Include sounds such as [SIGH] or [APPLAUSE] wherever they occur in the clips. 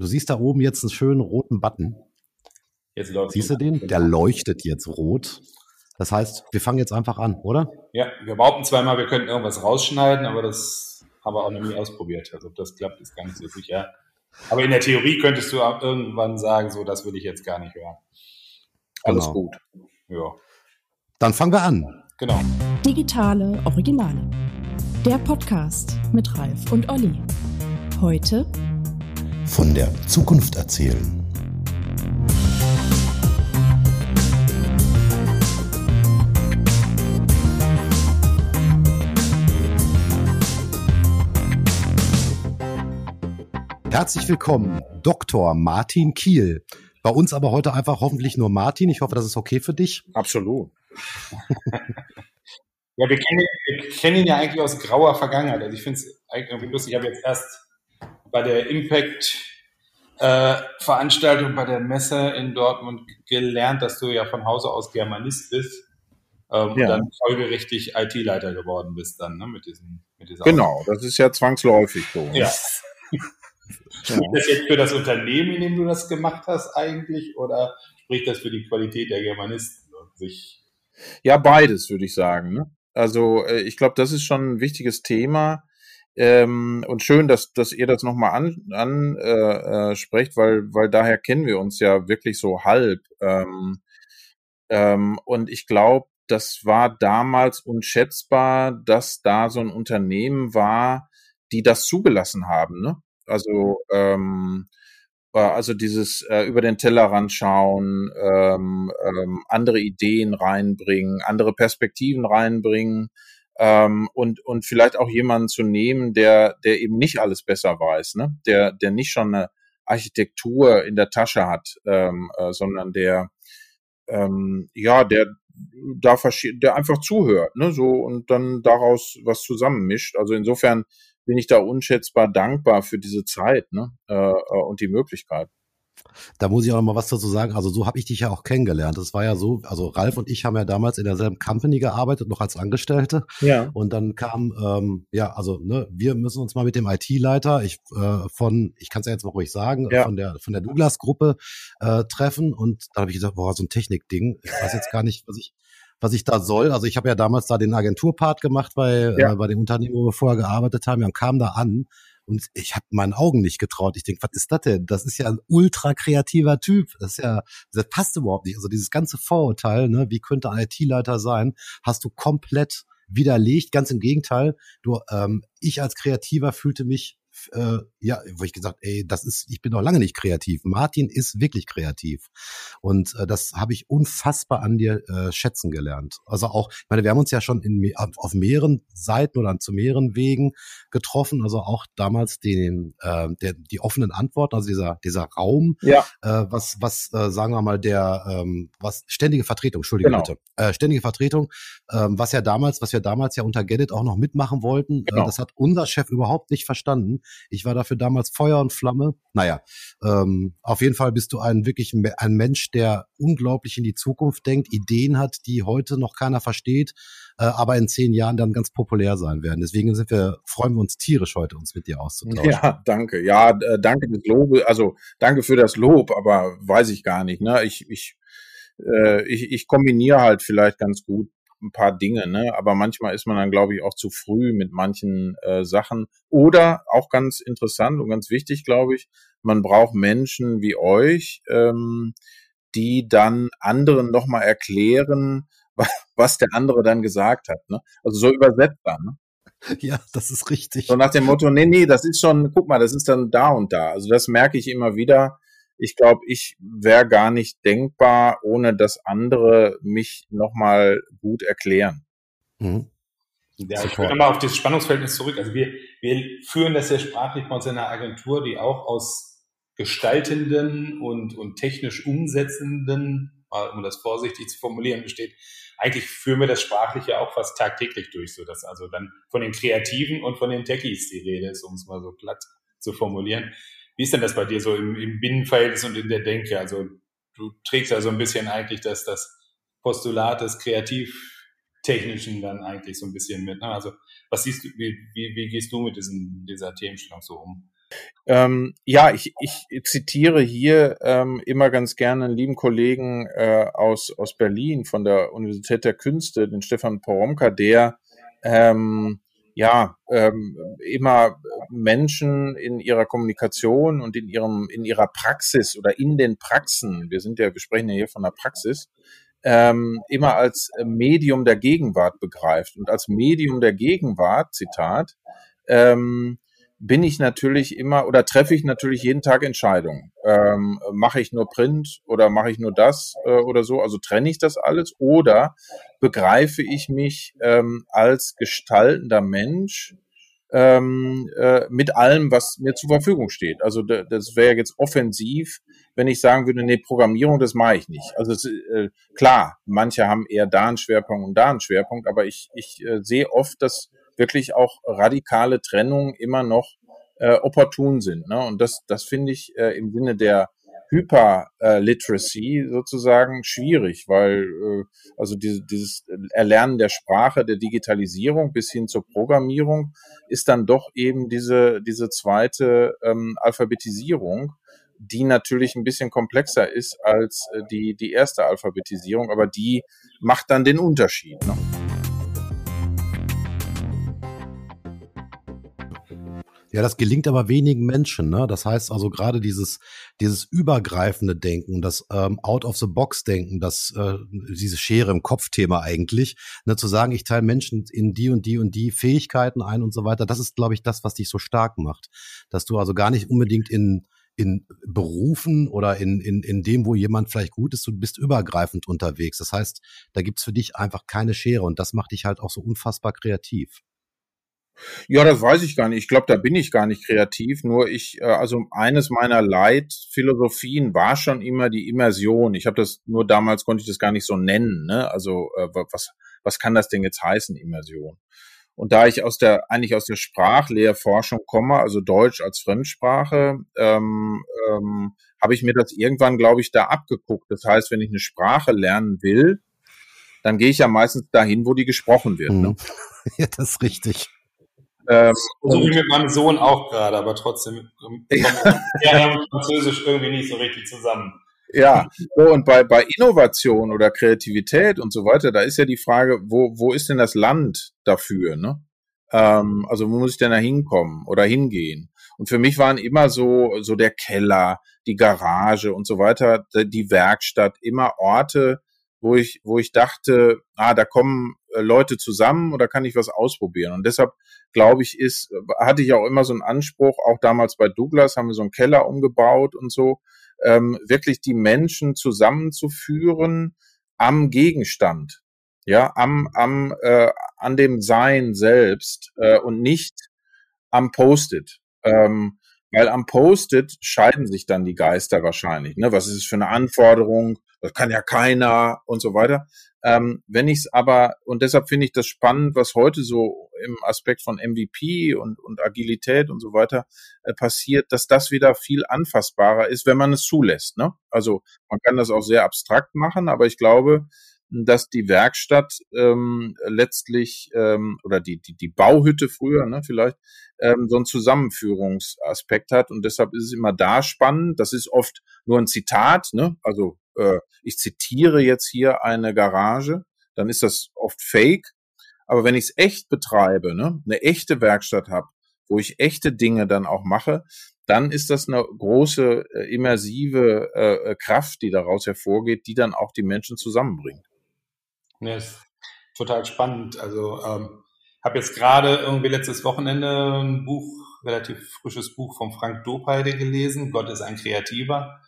Du siehst da oben jetzt einen schönen roten Button. Jetzt läuft Siehst du den? Der leuchtet jetzt rot. Das heißt, wir fangen jetzt einfach an, oder? Ja, wir behaupten zweimal, wir könnten irgendwas rausschneiden, aber das haben wir auch noch nie ausprobiert. Also ob das klappt, ist gar nicht so sicher. Aber in der Theorie könntest du auch irgendwann sagen, so, das will ich jetzt gar nicht hören. Alles genau. gut. Ja. Dann fangen wir an. Genau. Digitale Originale. Der Podcast mit Ralf und Olli. Heute von der Zukunft erzählen. Herzlich willkommen, Dr. Martin Kiel. Bei uns aber heute einfach hoffentlich nur Martin. Ich hoffe, das ist okay für dich. Absolut. [LAUGHS] ja, wir kennen, wir kennen, ihn ja eigentlich aus grauer Vergangenheit. Also ich finde es irgendwie lustig. Ich habe jetzt erst bei der Impact äh, Veranstaltung bei der Messe in Dortmund gelernt, dass du ja von Hause aus Germanist bist ähm, ja. und dann folgerichtig IT-Leiter geworden bist dann ne, mit diesem mit dieser Genau, das ist ja zwangsläufig so. Ja. [LAUGHS] Spricht das jetzt für das Unternehmen, in dem du das gemacht hast eigentlich, oder spricht das für die Qualität der Germanisten und sich? Ja, beides würde ich sagen. Ne? Also äh, ich glaube, das ist schon ein wichtiges Thema. Ähm, und schön, dass, dass ihr das nochmal ansprecht, an, äh, äh, weil, weil daher kennen wir uns ja wirklich so halb. Ähm, ähm, und ich glaube, das war damals unschätzbar, dass da so ein Unternehmen war, die das zugelassen haben. Ne? Also ähm, also dieses äh, über den Tellerrand schauen, ähm, ähm, andere Ideen reinbringen, andere Perspektiven reinbringen ähm, und und vielleicht auch jemanden zu nehmen, der der eben nicht alles besser weiß, ne? Der der nicht schon eine Architektur in der Tasche hat, ähm, äh, sondern der ähm, ja der da der einfach zuhört, ne? So und dann daraus was zusammenmischt. Also insofern bin ich da unschätzbar dankbar für diese Zeit ne? Äh, äh, und die Möglichkeit. Da muss ich auch noch mal was dazu sagen. Also so habe ich dich ja auch kennengelernt. Das war ja so, also Ralf und ich haben ja damals in derselben Company gearbeitet, noch als Angestellte. Ja. Und dann kam, ähm, ja, also ne, wir müssen uns mal mit dem IT-Leiter, ich äh, von, ich kann es ja jetzt mal ruhig sagen, ja. von der von der Douglas-Gruppe äh, treffen. Und da habe ich gesagt, boah, so ein Technikding. Ich weiß jetzt gar nicht, was ich was ich da soll. Also ich habe ja damals da den Agenturpart gemacht bei, ja. äh, bei dem Unternehmen, wo wir vorher gearbeitet haben und kam da an und ich habe meinen Augen nicht getraut. Ich denke, was ist das denn? Das ist ja ein ultra kreativer Typ. Das ist ja, das passt überhaupt nicht. Also dieses ganze Vorurteil, ne, wie könnte ein IT-Leiter sein, hast du komplett widerlegt. Ganz im Gegenteil. Du, ähm, ich als Kreativer fühlte mich äh, ja, wo ich gesagt, ey, das ist, ich bin noch lange nicht kreativ. Martin ist wirklich kreativ. Und äh, das habe ich unfassbar an dir äh, schätzen gelernt. Also auch, ich meine, wir haben uns ja schon in, auf, mehreren Seiten oder zu mehreren Wegen getroffen. Also auch damals den, äh, der, die offenen Antworten, also dieser, dieser Raum, ja. äh, was, was, äh, sagen wir mal, der, ähm, was, ständige Vertretung, Entschuldigung genau. bitte, äh, ständige Vertretung, ähm, was ja damals, was wir damals ja unter Get auch noch mitmachen wollten, äh, genau. äh, das hat unser Chef überhaupt nicht verstanden. Ich war dafür damals Feuer und Flamme. Naja, ähm, auf jeden Fall bist du ein wirklich ein Mensch, der unglaublich in die Zukunft denkt, Ideen hat, die heute noch keiner versteht, äh, aber in zehn Jahren dann ganz populär sein werden. Deswegen sind wir, freuen wir uns tierisch heute, uns mit dir auszutauschen. Ja, danke. Ja, äh, danke des Lobe, also danke für das Lob, aber weiß ich gar nicht. Ne? Ich, ich, äh, ich, ich kombiniere halt vielleicht ganz gut ein paar Dinge, ne? aber manchmal ist man dann, glaube ich, auch zu früh mit manchen äh, Sachen. Oder auch ganz interessant und ganz wichtig, glaube ich, man braucht Menschen wie euch, ähm, die dann anderen nochmal erklären, was der andere dann gesagt hat. Ne? Also so übersetzbar. Ne? Ja, das ist richtig. So nach dem Motto, nee, nee, das ist schon, guck mal, das ist dann da und da. Also das merke ich immer wieder, ich glaube, ich wäre gar nicht denkbar, ohne dass andere mich nochmal gut erklären. Mhm. Ja, ich komme mal auf dieses Spannungsverhältnis zurück. Also wir, wir führen das ja sprachlich bei uns in einer Agentur, die auch aus gestaltenden und, und technisch umsetzenden, um das vorsichtig zu formulieren, besteht. Eigentlich führen wir das sprachlich ja auch fast tagtäglich durch, so dass also dann von den Kreativen und von den Techies die Rede ist, um es mal so platt zu formulieren. Wie ist denn das bei dir so im, im Binnenverhältnis und in der Denke? Also du trägst ja so ein bisschen eigentlich das, das Postulat des Kreativtechnischen dann eigentlich so ein bisschen mit. Ne? Also was siehst du, wie, wie, wie gehst du mit diesen, dieser Themenstellung so um? Ähm, ja, ich, ich zitiere hier ähm, immer ganz gerne einen lieben Kollegen äh, aus, aus Berlin von der Universität der Künste, den Stefan Poromka, der ähm, ja ähm, immer Menschen in ihrer Kommunikation und in ihrem in ihrer Praxis oder in den Praxen, wir sind ja, wir sprechen ja hier von der Praxis, ähm, immer als Medium der Gegenwart begreift. Und als Medium der Gegenwart, Zitat, ähm, bin ich natürlich immer oder treffe ich natürlich jeden Tag Entscheidungen. Ähm, mache ich nur Print oder mache ich nur das äh, oder so? Also trenne ich das alles oder begreife ich mich ähm, als gestaltender Mensch ähm, äh, mit allem, was mir zur Verfügung steht. Also das wäre jetzt offensiv, wenn ich sagen würde, nee, Programmierung, das mache ich nicht. Also äh, klar, manche haben eher da einen Schwerpunkt und da einen Schwerpunkt, aber ich, ich äh, sehe oft, dass wirklich auch radikale Trennungen immer noch äh, opportun sind. Ne? Und das, das finde ich äh, im Sinne der Hyperliteracy sozusagen schwierig, weil äh, also diese, dieses Erlernen der Sprache, der Digitalisierung bis hin zur Programmierung ist dann doch eben diese, diese zweite ähm, Alphabetisierung, die natürlich ein bisschen komplexer ist als äh, die, die erste Alphabetisierung, aber die macht dann den Unterschied. Ne? Ja, das gelingt aber wenigen Menschen. Ne? Das heißt also gerade dieses, dieses übergreifende Denken, das ähm, Out-of-the-Box-Denken, das äh, diese Schere im Kopf-Thema eigentlich, ne? zu sagen, ich teile Menschen in die und die und die Fähigkeiten ein und so weiter, das ist, glaube ich, das, was dich so stark macht. Dass du also gar nicht unbedingt in in Berufen oder in, in, in dem, wo jemand vielleicht gut ist, du bist übergreifend unterwegs. Das heißt, da gibt's für dich einfach keine Schere und das macht dich halt auch so unfassbar kreativ. Ja, das weiß ich gar nicht. Ich glaube, da bin ich gar nicht kreativ. Nur ich, äh, also eines meiner Leitphilosophien war schon immer die Immersion. Ich habe das nur damals konnte ich das gar nicht so nennen. Ne? Also äh, was was kann das denn jetzt heißen Immersion? Und da ich aus der eigentlich aus der Sprachlehrforschung komme, also Deutsch als Fremdsprache, ähm, ähm, habe ich mir das irgendwann, glaube ich, da abgeguckt. Das heißt, wenn ich eine Sprache lernen will, dann gehe ich ja meistens dahin, wo die gesprochen wird. Ne? Mhm. [LAUGHS] Ja, das ist richtig. Ähm, so wie mit meinem Sohn auch gerade, aber trotzdem [LAUGHS] kommt ja. und Französisch irgendwie nicht so richtig zusammen. Ja, so, und bei, bei Innovation oder Kreativität und so weiter, da ist ja die Frage, wo, wo ist denn das Land dafür? Ne? Ähm, also wo muss ich denn da hinkommen oder hingehen? Und für mich waren immer so, so der Keller, die Garage und so weiter, die Werkstatt, immer Orte, wo ich, wo ich dachte, ah, da kommen Leute zusammen oder kann ich was ausprobieren? Und deshalb glaube ich, ist, hatte ich auch immer so einen Anspruch, auch damals bei Douglas haben wir so einen Keller umgebaut und so, ähm, wirklich die Menschen zusammenzuführen am Gegenstand, ja, am, am, äh, an dem Sein selbst äh, und nicht am Post-it. Ähm, weil am Post-it scheiden sich dann die Geister wahrscheinlich. Ne? Was ist es für eine Anforderung? Das kann ja keiner und so weiter. Ähm, wenn ich es aber, und deshalb finde ich das spannend, was heute so im Aspekt von MVP und, und Agilität und so weiter äh, passiert, dass das wieder viel anfassbarer ist, wenn man es zulässt. Ne? Also man kann das auch sehr abstrakt machen, aber ich glaube, dass die Werkstatt ähm, letztlich ähm, oder die, die, die Bauhütte früher ne, vielleicht ähm, so einen Zusammenführungsaspekt hat und deshalb ist es immer da spannend. Das ist oft nur ein Zitat, ne? also äh, ich zitiere jetzt hier eine Garage, dann ist das oft fake. Aber wenn ich es echt betreibe, ne, eine echte Werkstatt habe, wo ich echte Dinge dann auch mache, dann ist das eine große äh, immersive äh, Kraft, die daraus hervorgeht, die dann auch die Menschen zusammenbringt. Ja, ist total spannend. Also ähm, habe jetzt gerade irgendwie letztes Wochenende ein Buch, relativ frisches Buch von Frank Dopeide gelesen. Gott ist ein Kreativer.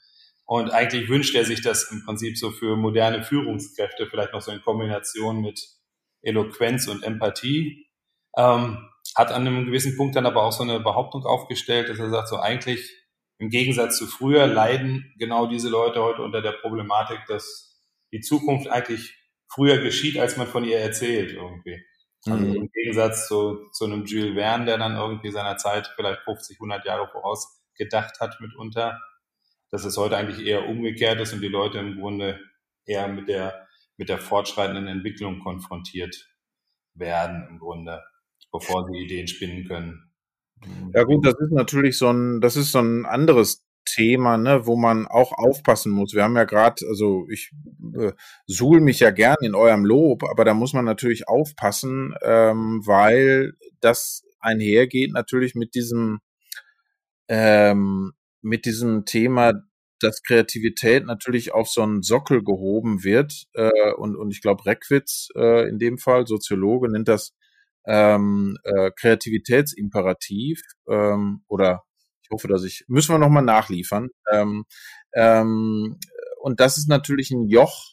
Und eigentlich wünscht er sich das im Prinzip so für moderne Führungskräfte, vielleicht noch so in Kombination mit Eloquenz und Empathie. Ähm, hat an einem gewissen Punkt dann aber auch so eine Behauptung aufgestellt, dass er sagt, so eigentlich im Gegensatz zu früher leiden genau diese Leute heute unter der Problematik, dass die Zukunft eigentlich früher geschieht, als man von ihr erzählt irgendwie. Also mhm. im Gegensatz zu, zu einem Jules Verne, der dann irgendwie seiner Zeit vielleicht 50, 100 Jahre voraus gedacht hat mitunter, dass es heute eigentlich eher umgekehrt ist und die Leute im Grunde eher mit der, mit der fortschreitenden Entwicklung konfrontiert werden im Grunde, bevor sie Ideen spinnen können, Ja gut, das ist natürlich so ein, das ist so ein anderes Thema, ne, wo man auch aufpassen muss. Wir haben ja gerade, also ich äh, suhl mich ja gern in eurem Lob, aber da muss man natürlich aufpassen, ähm, weil das einhergeht natürlich mit diesem ähm, mit diesem Thema, dass Kreativität natürlich auf so einen Sockel gehoben wird äh, und und ich glaube Reckwitz äh, in dem Fall Soziologe nennt das ähm, äh, Kreativitätsimperativ ähm, oder hoffe, dass ich, müssen wir nochmal nachliefern. Ähm, ähm, und das ist natürlich ein Joch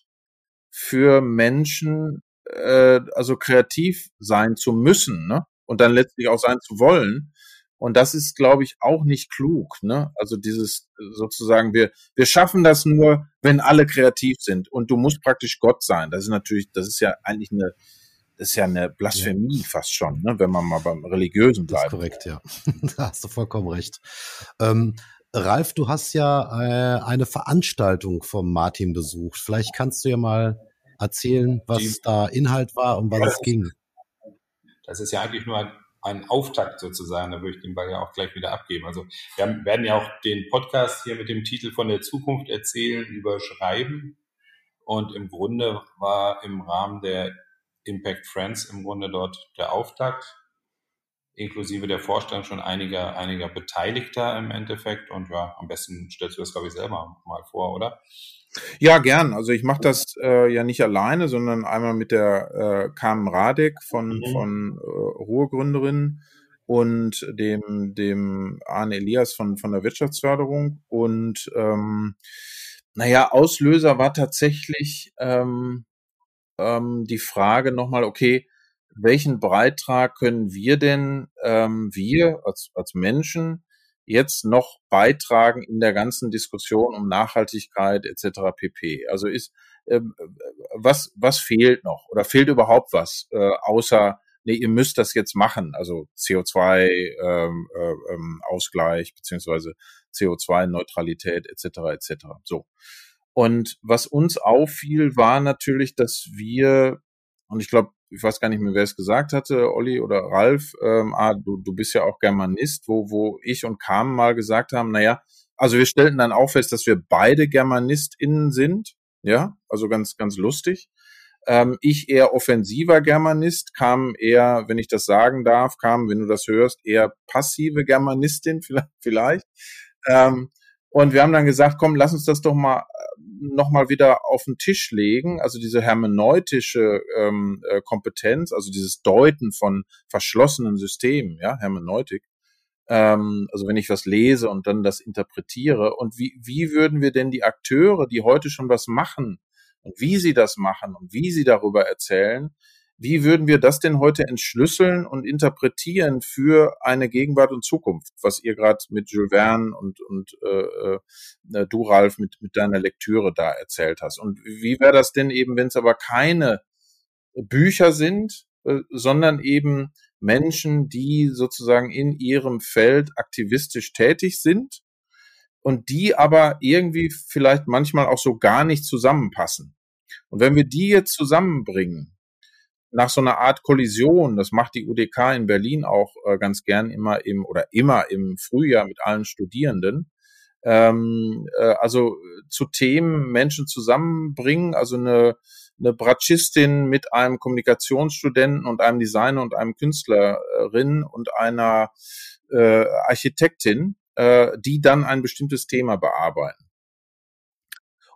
für Menschen, äh, also kreativ sein zu müssen, ne? Und dann letztlich auch sein zu wollen. Und das ist, glaube ich, auch nicht klug. Ne? Also dieses sozusagen, wir, wir schaffen das nur, wenn alle kreativ sind. Und du musst praktisch Gott sein. Das ist natürlich, das ist ja eigentlich eine, ist ja eine Blasphemie ja. fast schon, ne, wenn man mal beim Religiösen bleibt. Das ist korrekt, ja. [LAUGHS] da hast du vollkommen recht. Ähm, Ralf, du hast ja äh, eine Veranstaltung vom Martin besucht. Vielleicht kannst du ja mal erzählen, was Die, da Inhalt war und was ja, es ging. Das ist ja eigentlich nur ein, ein, Auftakt sozusagen. Da würde ich den Ball ja auch gleich wieder abgeben. Also wir haben, werden ja auch den Podcast hier mit dem Titel von der Zukunft erzählen überschreiben. Und im Grunde war im Rahmen der Impact Friends im Grunde dort der Auftakt, inklusive der Vorstellung schon einiger, einiger Beteiligter im Endeffekt. Und ja, am besten stellst du das, glaube ich, selber mal vor, oder? Ja, gern. Also ich mache das äh, ja nicht alleine, sondern einmal mit der äh, Carmen Radek von, mhm. von äh, Ruhrgründerin und dem, dem Arne Elias von, von der Wirtschaftsförderung. Und ähm, naja, Auslöser war tatsächlich ähm, ähm, die Frage nochmal, okay, welchen Beitrag können wir denn, ähm, wir als, als Menschen, jetzt noch beitragen in der ganzen Diskussion um Nachhaltigkeit etc. pp. Also ist ähm, was was fehlt noch oder fehlt überhaupt was äh, außer nee ihr müsst das jetzt machen also CO2 ähm, äh, ähm, Ausgleich beziehungsweise CO2 Neutralität etc. etc. So und was uns auffiel, war natürlich, dass wir, und ich glaube, ich weiß gar nicht mehr, wer es gesagt hatte, Olli oder Ralf, ähm, ah, du, du bist ja auch Germanist, wo, wo ich und Carmen mal gesagt haben, naja, also wir stellten dann auch fest, dass wir beide GermanistInnen sind, ja, also ganz, ganz lustig. Ähm, ich eher offensiver Germanist, kam eher, wenn ich das sagen darf, kam, wenn du das hörst, eher passive Germanistin [LAUGHS] vielleicht. vielleicht. Ähm, und wir haben dann gesagt, komm, lass uns das doch mal nochmal wieder auf den Tisch legen, also diese hermeneutische ähm, äh, Kompetenz, also dieses Deuten von verschlossenen Systemen, ja, Hermeneutik, ähm, also wenn ich was lese und dann das interpretiere. Und wie, wie würden wir denn die Akteure, die heute schon was machen und wie sie das machen und wie sie darüber erzählen, wie würden wir das denn heute entschlüsseln und interpretieren für eine Gegenwart und Zukunft, was ihr gerade mit Jules Verne und, und äh, äh, du, Ralf, mit, mit deiner Lektüre da erzählt hast. Und wie wäre das denn eben, wenn es aber keine Bücher sind, äh, sondern eben Menschen, die sozusagen in ihrem Feld aktivistisch tätig sind und die aber irgendwie vielleicht manchmal auch so gar nicht zusammenpassen. Und wenn wir die jetzt zusammenbringen, nach so einer Art Kollision, das macht die UDK in Berlin auch äh, ganz gern immer im oder immer im Frühjahr mit allen Studierenden. Ähm, äh, also zu Themen Menschen zusammenbringen, also eine, eine Bratschistin mit einem Kommunikationsstudenten und einem Designer und einem Künstlerin und einer äh, Architektin, äh, die dann ein bestimmtes Thema bearbeiten.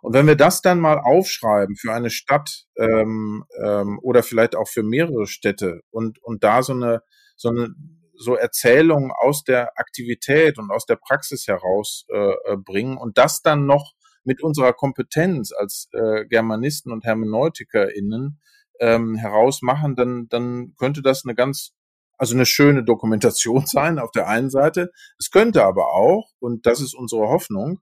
Und wenn wir das dann mal aufschreiben für eine Stadt ähm, ähm, oder vielleicht auch für mehrere Städte und, und da so eine, so eine so Erzählungen aus der Aktivität und aus der Praxis heraus äh, äh und das dann noch mit unserer Kompetenz als äh, Germanisten und HermeneutikerInnen ähm, herausmachen, dann, dann könnte das eine ganz, also eine schöne Dokumentation [LAUGHS] sein auf der einen Seite. Es könnte aber auch, und das ist unsere Hoffnung,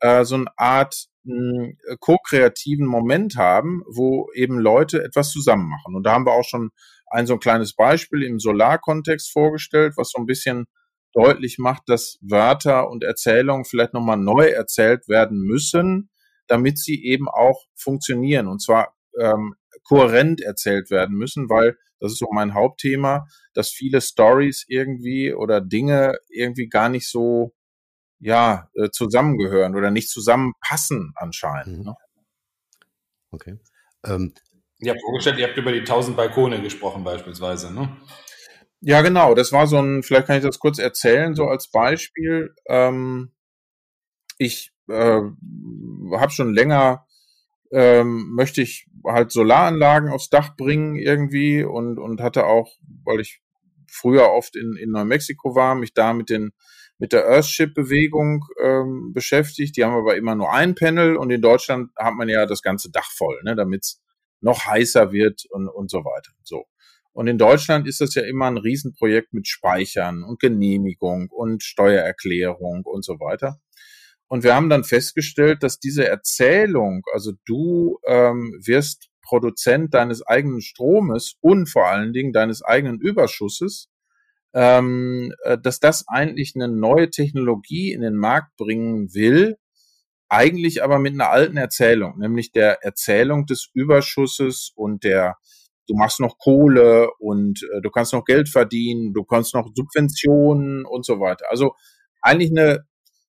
äh, so eine Art einen ko-kreativen Moment haben, wo eben Leute etwas zusammen machen. Und da haben wir auch schon ein so ein kleines Beispiel im Solarkontext vorgestellt, was so ein bisschen deutlich macht, dass Wörter und Erzählungen vielleicht nochmal neu erzählt werden müssen, damit sie eben auch funktionieren und zwar ähm, kohärent erzählt werden müssen, weil Das ist so mein Hauptthema, dass viele Stories irgendwie oder Dinge irgendwie gar nicht so ja äh, zusammengehören oder nicht zusammenpassen anscheinend. Mhm. Ne? Okay. Ähm, ihr habt vorgestellt, ihr habt über die 1000 Balkone gesprochen beispielsweise, ne? Ja, genau. Das war so ein, vielleicht kann ich das kurz erzählen, so als Beispiel. Ähm, ich äh, habe schon länger, ähm, möchte ich halt Solaranlagen aufs Dach bringen irgendwie und, und hatte auch, weil ich früher oft in, in Neumexiko war, mich da mit den mit der Earthship-Bewegung ähm, beschäftigt. Die haben aber immer nur ein Panel und in Deutschland hat man ja das ganze Dach voll, ne, damit es noch heißer wird und, und so weiter. So. Und in Deutschland ist das ja immer ein Riesenprojekt mit Speichern und Genehmigung und Steuererklärung und so weiter. Und wir haben dann festgestellt, dass diese Erzählung, also du ähm, wirst Produzent deines eigenen Stromes und vor allen Dingen deines eigenen Überschusses, ähm, äh, dass das eigentlich eine neue Technologie in den Markt bringen will, eigentlich aber mit einer alten Erzählung, nämlich der Erzählung des Überschusses und der, du machst noch Kohle und äh, du kannst noch Geld verdienen, du kannst noch Subventionen und so weiter. Also eigentlich eine,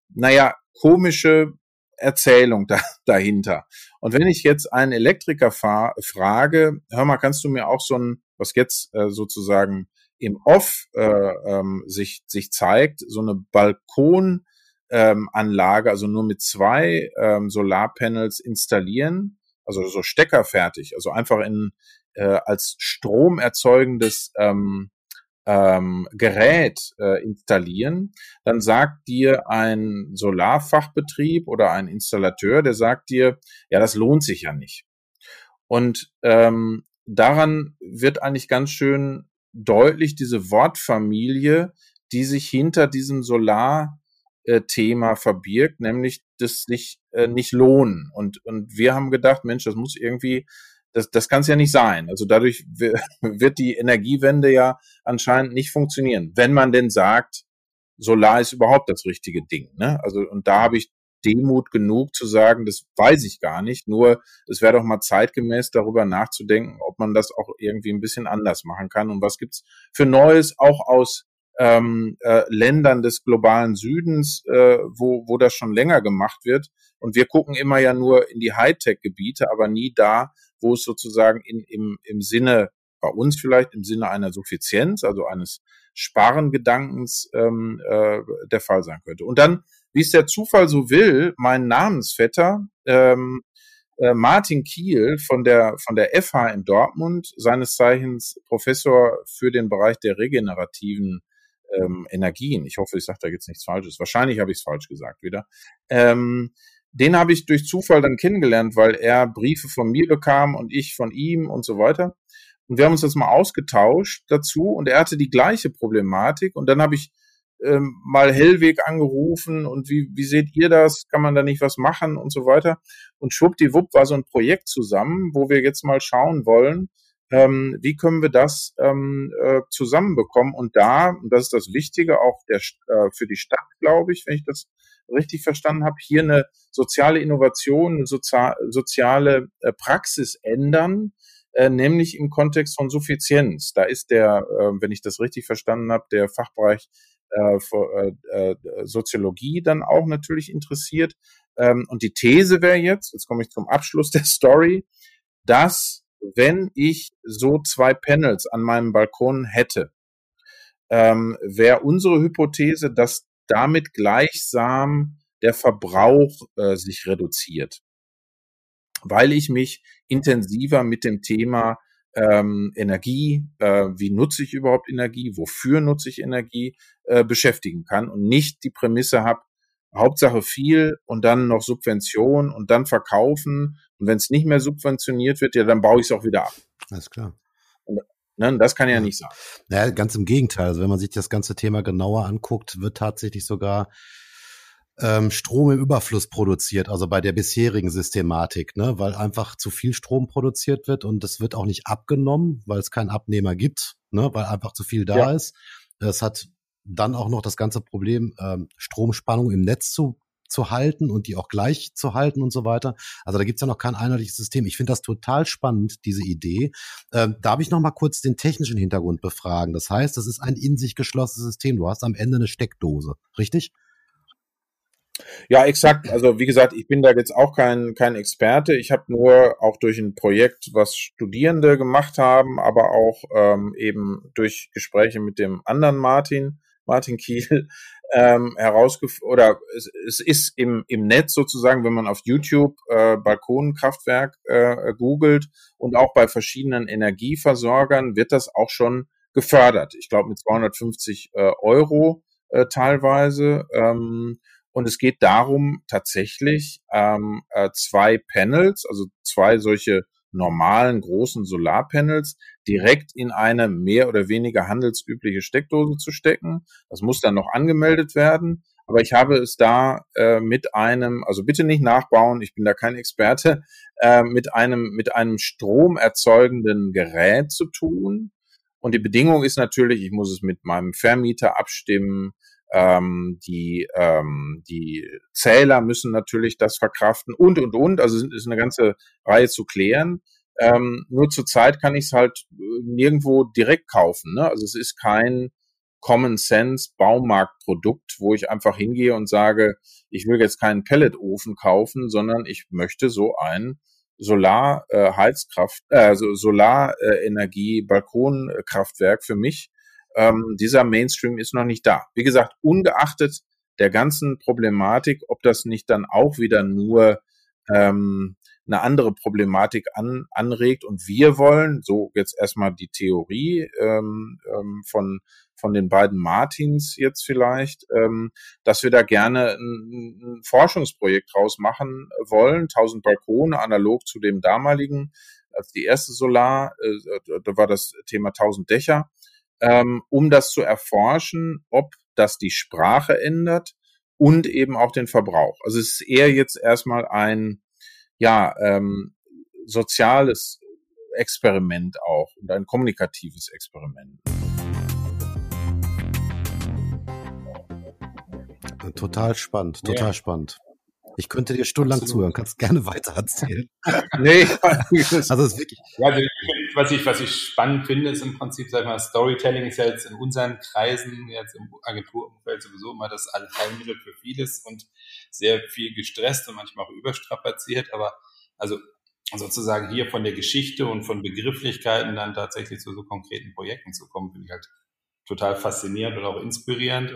naja, komische Erzählung da, [LAUGHS] dahinter. Und wenn ich jetzt einen Elektriker fahr, frage, hör mal, kannst du mir auch so ein, was jetzt äh, sozusagen im Off äh, ähm, sich, sich zeigt, so eine Balkonanlage, ähm, also nur mit zwei ähm, Solarpanels installieren, also so steckerfertig, also einfach in äh, als stromerzeugendes ähm, ähm, Gerät äh, installieren, dann sagt dir ein Solarfachbetrieb oder ein Installateur, der sagt dir, ja, das lohnt sich ja nicht. Und ähm, daran wird eigentlich ganz schön deutlich diese Wortfamilie, die sich hinter diesem Solar-Thema verbirgt, nämlich das sich äh, nicht lohnen. Und, und wir haben gedacht, Mensch, das muss irgendwie das, das kann es ja nicht sein. Also dadurch [LAUGHS] wird die Energiewende ja anscheinend nicht funktionieren, wenn man denn sagt, Solar ist überhaupt das richtige Ding. Ne? Also und da habe ich Demut genug zu sagen, das weiß ich gar nicht. Nur es wäre doch mal zeitgemäß darüber nachzudenken, ob man das auch irgendwie ein bisschen anders machen kann und was gibt's für Neues auch aus ähm, äh, Ländern des globalen Südens, äh, wo, wo das schon länger gemacht wird. Und wir gucken immer ja nur in die Hightech-Gebiete, aber nie da, wo es sozusagen in, im, im Sinne, bei uns vielleicht im Sinne einer Suffizienz, also eines Sparengedankens ähm, äh, der Fall sein könnte. Und dann, wie es der Zufall so will, mein Namensvetter, ähm, äh, Martin Kiel von der, von der FH in Dortmund, seines Zeichens Professor für den Bereich der regenerativen ähm, Energien. Ich hoffe, ich sage da jetzt nichts Falsches. Wahrscheinlich habe ich es falsch gesagt wieder. Ähm, den habe ich durch Zufall dann kennengelernt, weil er Briefe von mir bekam und ich von ihm und so weiter. Und wir haben uns das mal ausgetauscht dazu und er hatte die gleiche Problematik und dann habe ich ähm, mal Hellweg angerufen und wie, wie seht ihr das? Kann man da nicht was machen und so weiter? Und schwuppdiwupp war so ein Projekt zusammen, wo wir jetzt mal schauen wollen, ähm, wie können wir das ähm, äh, zusammenbekommen? Und da, und das ist das Wichtige auch der, äh, für die Stadt, glaube ich, wenn ich das richtig verstanden habe, hier eine soziale Innovation, eine sozial, soziale äh, Praxis ändern, äh, nämlich im Kontext von Suffizienz. Da ist der, äh, wenn ich das richtig verstanden habe, der Fachbereich äh, für, äh, äh, Soziologie dann auch natürlich interessiert. Ähm, und die These wäre jetzt, jetzt komme ich zum Abschluss der Story, dass wenn ich so zwei Panels an meinem Balkon hätte, ähm, wäre unsere Hypothese, dass damit gleichsam der Verbrauch äh, sich reduziert, weil ich mich intensiver mit dem Thema ähm, Energie, äh, wie nutze ich überhaupt Energie, wofür nutze ich Energie, äh, beschäftigen kann und nicht die Prämisse habe, Hauptsache viel und dann noch Subvention und dann verkaufen. Und wenn es nicht mehr subventioniert wird, ja, dann baue ich es auch wieder ab. Alles klar. Und, ne, das kann ja nicht sein. Naja, ganz im Gegenteil. Also wenn man sich das ganze Thema genauer anguckt, wird tatsächlich sogar ähm, Strom im Überfluss produziert, also bei der bisherigen Systematik, ne, weil einfach zu viel Strom produziert wird und das wird auch nicht abgenommen, weil es keinen Abnehmer gibt, ne, weil einfach zu viel da ja. ist. Das hat dann auch noch das ganze Problem, ähm, Stromspannung im Netz zu, zu halten und die auch gleich zu halten und so weiter. Also da gibt's ja noch kein einheitliches System. Ich finde das total spannend, diese Idee. Ähm, darf ich noch mal kurz den technischen Hintergrund befragen? Das heißt, das ist ein in sich geschlossenes System. Du hast am Ende eine Steckdose, richtig? Ja, exakt. Also wie gesagt, ich bin da jetzt auch kein, kein Experte. Ich habe nur auch durch ein Projekt, was Studierende gemacht haben, aber auch ähm, eben durch Gespräche mit dem anderen Martin, Martin Kiel, [LAUGHS] ähm, herausgefunden, oder es, es ist im, im Netz sozusagen, wenn man auf YouTube äh, Balkonkraftwerk äh, googelt und auch bei verschiedenen Energieversorgern wird das auch schon gefördert. Ich glaube mit 250 äh, Euro äh, teilweise. Ähm, und es geht darum, tatsächlich ähm, äh, zwei Panels, also zwei solche normalen großen Solarpanels direkt in eine mehr oder weniger handelsübliche Steckdose zu stecken. Das muss dann noch angemeldet werden. Aber ich habe es da äh, mit einem, also bitte nicht nachbauen, ich bin da kein Experte, äh, mit einem, mit einem stromerzeugenden Gerät zu tun. Und die Bedingung ist natürlich, ich muss es mit meinem Vermieter abstimmen ähm, die, ähm, die Zähler müssen natürlich das verkraften und, und, und. Also es ist eine ganze Reihe zu klären. Ähm, nur zurzeit kann ich es halt äh, nirgendwo direkt kaufen. Ne? Also es ist kein Common Sense Baumarktprodukt, wo ich einfach hingehe und sage, ich will jetzt keinen Pelletofen kaufen, sondern ich möchte so ein Solar äh, Heizkraft, äh, Solarenergie Balkonkraftwerk für mich ähm, dieser Mainstream ist noch nicht da. Wie gesagt, ungeachtet der ganzen Problematik, ob das nicht dann auch wieder nur ähm, eine andere Problematik an, anregt. Und wir wollen, so jetzt erstmal die Theorie ähm, ähm, von, von den beiden Martins jetzt vielleicht, ähm, dass wir da gerne ein, ein Forschungsprojekt draus machen wollen. 1000 Balkone, analog zu dem damaligen, als die erste Solar, äh, da war das Thema 1000 Dächer ähm, um das zu erforschen, ob das die Sprache ändert und eben auch den Verbrauch. Also es ist eher jetzt erstmal ein ja ähm, soziales Experiment auch und ein kommunikatives Experiment. Total spannend, total ja. spannend. Ich könnte dir stundenlang Absolut. zuhören, kannst gerne [LAUGHS] weiter erzählen. nee, also es ist wirklich. Ja, was ich, was ich spannend finde, ist im Prinzip, sag ich mal, Storytelling ist ja jetzt in unseren Kreisen, jetzt im Agenturumfeld sowieso immer das Allheilmittel für vieles und sehr viel gestresst und manchmal auch überstrapaziert, aber also sozusagen hier von der Geschichte und von Begrifflichkeiten dann tatsächlich zu so konkreten Projekten zu kommen, finde ich halt total faszinierend und auch inspirierend.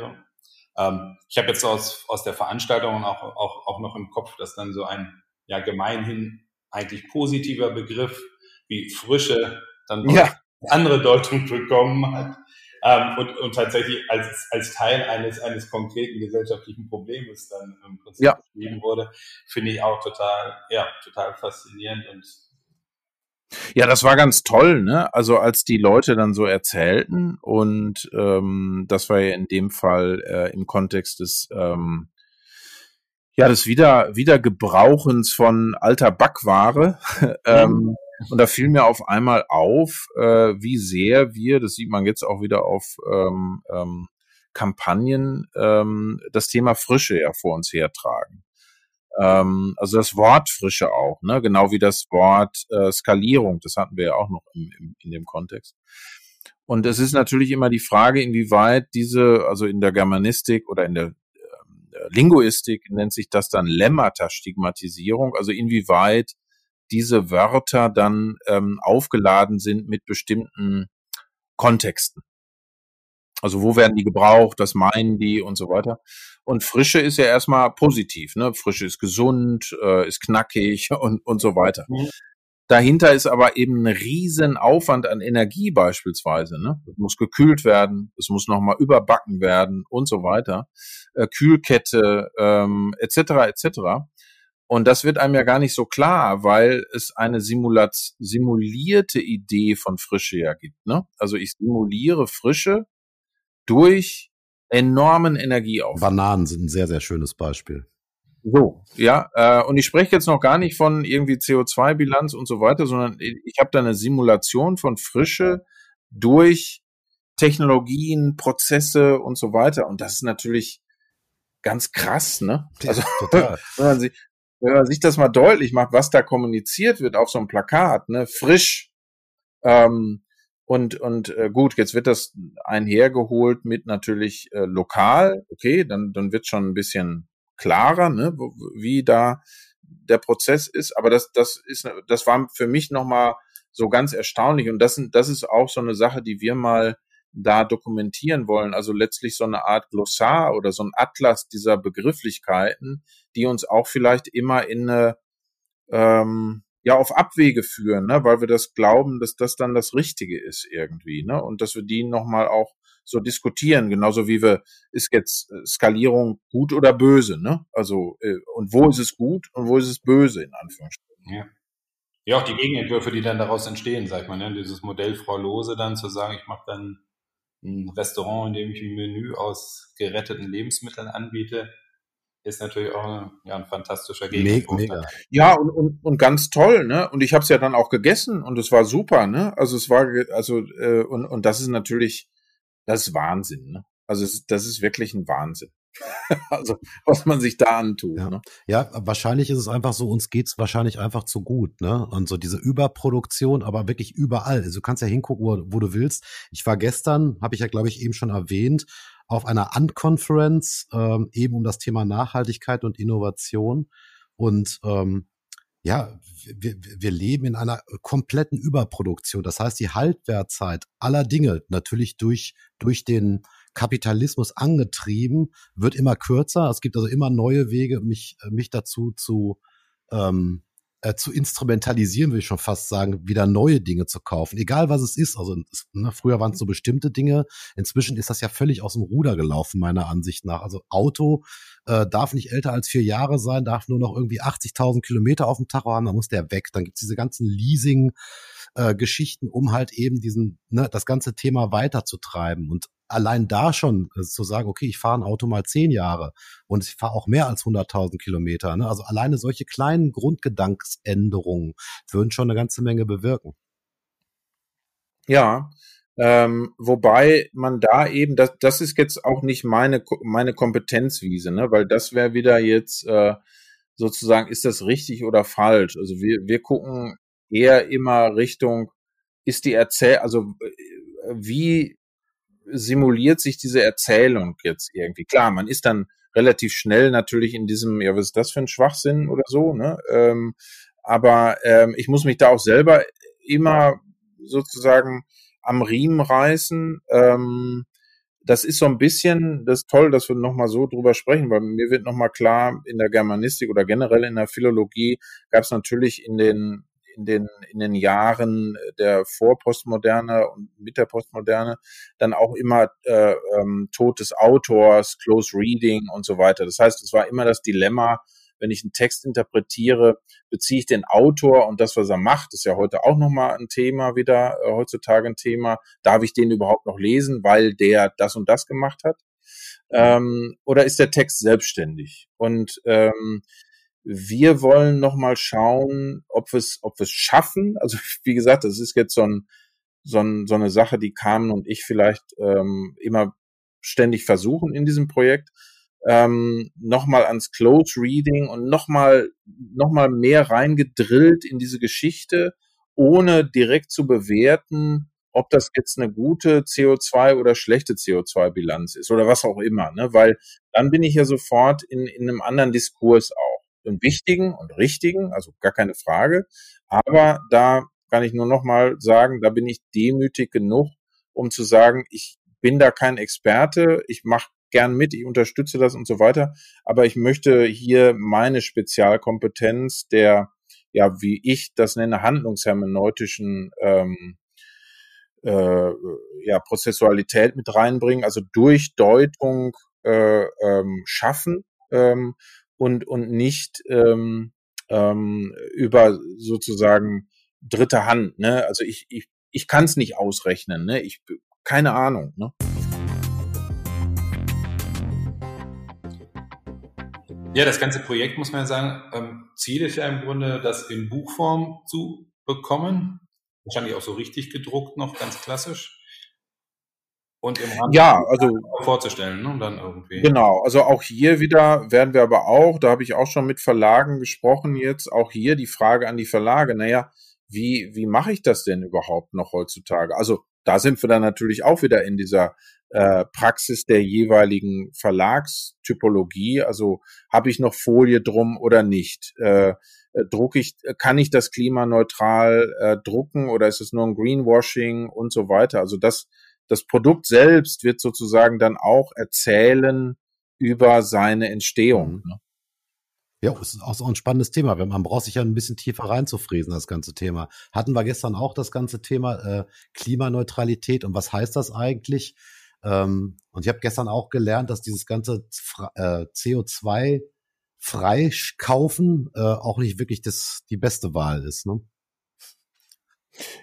Ähm, ich habe jetzt aus, aus der Veranstaltung auch, auch, auch noch im Kopf, dass dann so ein ja gemeinhin eigentlich positiver Begriff wie Frische dann ja. andere Deutung bekommen hat. Ähm, und, und tatsächlich als, als Teil eines, eines konkreten gesellschaftlichen Problems dann im Prinzip ja. beschrieben wurde, finde ich auch total, ja, total faszinierend und ja, das war ganz toll, ne? Also als die Leute dann so erzählten und ähm, das war ja in dem Fall äh, im Kontext des ähm, ja des wieder Wiedergebrauchens von alter Backware. [LAUGHS] ähm, mhm. Und da fiel mir auf einmal auf, äh, wie sehr wir, das sieht man jetzt auch wieder auf ähm, ähm, Kampagnen, ähm, das Thema Frische ja vor uns hertragen. Ähm, also das Wort Frische auch, ne? genau wie das Wort äh, Skalierung, das hatten wir ja auch noch im, im, in dem Kontext. Und es ist natürlich immer die Frage, inwieweit diese, also in der Germanistik oder in der äh, Linguistik nennt sich das dann Lemmata-Stigmatisierung, also inwieweit diese Wörter dann ähm, aufgeladen sind mit bestimmten Kontexten. Also wo werden die gebraucht, was meinen die und so weiter. Und Frische ist ja erstmal positiv. Ne? Frische ist gesund, äh, ist knackig [LAUGHS] und, und so weiter. Mhm. Dahinter ist aber eben ein riesen Aufwand an Energie beispielsweise. Ne? Es muss gekühlt werden, es muss nochmal überbacken werden und so weiter. Äh, Kühlkette ähm, etc. etc. Und das wird einem ja gar nicht so klar, weil es eine Simulat simulierte Idee von Frische ja gibt. Ne? Also ich simuliere Frische durch enormen Energieaufwand. Bananen sind ein sehr, sehr schönes Beispiel. So, ja, äh, und ich spreche jetzt noch gar nicht von irgendwie CO2-Bilanz und so weiter, sondern ich habe da eine Simulation von Frische durch Technologien, Prozesse und so weiter. Und das ist natürlich ganz krass, ne? Also total. [LAUGHS] wenn, man sich, wenn man sich das mal deutlich macht, was da kommuniziert wird auf so einem Plakat, ne? Frisch. Ähm, und und äh, gut, jetzt wird das einhergeholt mit natürlich äh, lokal, okay, dann dann wird schon ein bisschen klarer, ne, wie da der Prozess ist. Aber das das ist das war für mich noch mal so ganz erstaunlich und das das ist auch so eine Sache, die wir mal da dokumentieren wollen. Also letztlich so eine Art Glossar oder so ein Atlas dieser Begrifflichkeiten, die uns auch vielleicht immer in eine, ähm, ja, auf Abwege führen, ne? weil wir das glauben, dass das dann das Richtige ist irgendwie, ne? Und dass wir die nochmal auch so diskutieren, genauso wie wir, ist jetzt äh, Skalierung gut oder böse, ne? Also, äh, und wo ist es gut und wo ist es böse, in Anführungsstrichen. Ja. Ja, auch die Gegenentwürfe, die dann daraus entstehen, sag ich mal, ne? dieses Modell Frau Lose dann zu sagen, ich mache dann ein Restaurant, in dem ich ein Menü aus geretteten Lebensmitteln anbiete, ist natürlich auch ein, ja, ein fantastischer Gegenpunkt. Mega. Ja, und, und, und ganz toll, ne? Und ich habe es ja dann auch gegessen und es war super, ne? Also es war, also, äh, und, und das ist natürlich, das ist Wahnsinn, ne? Also es, das ist wirklich ein Wahnsinn. [LAUGHS] also, was man sich da antut. Ja. Ne? ja, wahrscheinlich ist es einfach so, uns geht's wahrscheinlich einfach zu gut, ne? Und so diese Überproduktion, aber wirklich überall. Also du kannst ja hingucken, wo, wo du willst. Ich war gestern, habe ich ja, glaube ich, eben schon erwähnt, auf einer Unconference, ähm, eben um das Thema Nachhaltigkeit und Innovation. Und ähm, ja, wir, wir leben in einer kompletten Überproduktion. Das heißt, die Haltwertzeit aller Dinge natürlich durch, durch den Kapitalismus angetrieben, wird immer kürzer. Es gibt also immer neue Wege, mich, äh, mich dazu zu, ähm, äh, zu instrumentalisieren, würde ich schon fast sagen, wieder neue Dinge zu kaufen, egal was es ist. Also ne, früher waren es so bestimmte Dinge, inzwischen ist das ja völlig aus dem Ruder gelaufen, meiner Ansicht nach. Also Auto äh, darf nicht älter als vier Jahre sein, darf nur noch irgendwie 80.000 Kilometer auf dem Tacho haben, dann muss der weg. Dann gibt's diese ganzen Leasing- äh, Geschichten, um halt eben diesen, ne, das ganze Thema weiterzutreiben. Und allein da schon äh, zu sagen, okay, ich fahre ein Auto mal zehn Jahre und ich fahre auch mehr als 100.000 Kilometer. Ne? Also alleine solche kleinen Grundgedanksänderungen würden schon eine ganze Menge bewirken. Ja, ähm, wobei man da eben, das, das ist jetzt auch nicht meine, meine Kompetenzwiese, ne? weil das wäre wieder jetzt äh, sozusagen, ist das richtig oder falsch? Also wir, wir gucken eher immer Richtung, ist die Erzähl, also äh, wie simuliert sich diese Erzählung jetzt irgendwie? Klar, man ist dann relativ schnell natürlich in diesem, ja, was ist das für ein Schwachsinn oder so, ne? Ähm, aber ähm, ich muss mich da auch selber immer sozusagen am Riemen reißen. Ähm, das ist so ein bisschen, das ist toll, dass wir nochmal so drüber sprechen, weil mir wird nochmal klar, in der Germanistik oder generell in der Philologie gab es natürlich in den in den, in den Jahren der Vorpostmoderne und mit der Postmoderne dann auch immer äh, ähm, Tod des Autors, Close Reading und so weiter. Das heißt, es war immer das Dilemma, wenn ich einen Text interpretiere, beziehe ich den Autor und das, was er macht, ist ja heute auch nochmal ein Thema wieder, äh, heutzutage ein Thema. Darf ich den überhaupt noch lesen, weil der das und das gemacht hat? Ähm, oder ist der Text selbstständig? Und ähm, wir wollen noch mal schauen, ob wir es, ob schaffen. Also [LAUGHS] wie gesagt, das ist jetzt so, ein, so, ein, so eine Sache, die Carmen und ich vielleicht ähm, immer ständig versuchen in diesem Projekt. Ähm, nochmal ans Close Reading und nochmal noch mal mehr reingedrillt in diese Geschichte, ohne direkt zu bewerten, ob das jetzt eine gute CO2 oder schlechte CO2-Bilanz ist oder was auch immer, ne? Weil dann bin ich ja sofort in, in einem anderen Diskurs auch und wichtigen und richtigen, also gar keine Frage. Aber da kann ich nur noch mal sagen, da bin ich demütig genug, um zu sagen, ich bin da kein Experte, ich mache gern mit, ich unterstütze das und so weiter, aber ich möchte hier meine Spezialkompetenz der, ja, wie ich das nenne, handlungshermeneutischen ähm, äh, ja, Prozessualität mit reinbringen, also Durchdeutung äh, ähm, schaffen ähm, und, und nicht ähm, ähm, über sozusagen dritte Hand. Ne? Also ich, ich, ich kann es nicht ausrechnen. Ne? Ich, keine Ahnung. Ne? Ja, das ganze Projekt, muss man ja sagen, ähm, Ziel ist ja im Grunde, das in Buchform zu bekommen. Wahrscheinlich auch so richtig gedruckt noch, ganz klassisch. Und im Rahmen ja, also vorzustellen, ne? dann irgendwie. Genau, also auch hier wieder werden wir aber auch, da habe ich auch schon mit Verlagen gesprochen jetzt, auch hier die Frage an die Verlage, naja, wie, wie mache ich das denn überhaupt noch heutzutage? Also da sind wir dann natürlich auch wieder in dieser äh, Praxis der jeweiligen Verlagstypologie. Also habe ich noch Folie drum oder nicht? Äh, äh drucke ich, kann ich das klimaneutral äh, drucken oder ist es nur ein Greenwashing und so weiter? Also das, das Produkt selbst wird sozusagen dann auch erzählen über seine Entstehung. Mhm. Ne? Ja, ist auch so ein spannendes Thema. Man braucht sich ja ein bisschen tiefer reinzufräsen, das ganze Thema. Hatten wir gestern auch das ganze Thema äh, Klimaneutralität und was heißt das eigentlich? Ähm, und ich habe gestern auch gelernt, dass dieses ganze äh, CO2 freikaufen äh, auch nicht wirklich das, die beste Wahl ist. Ne?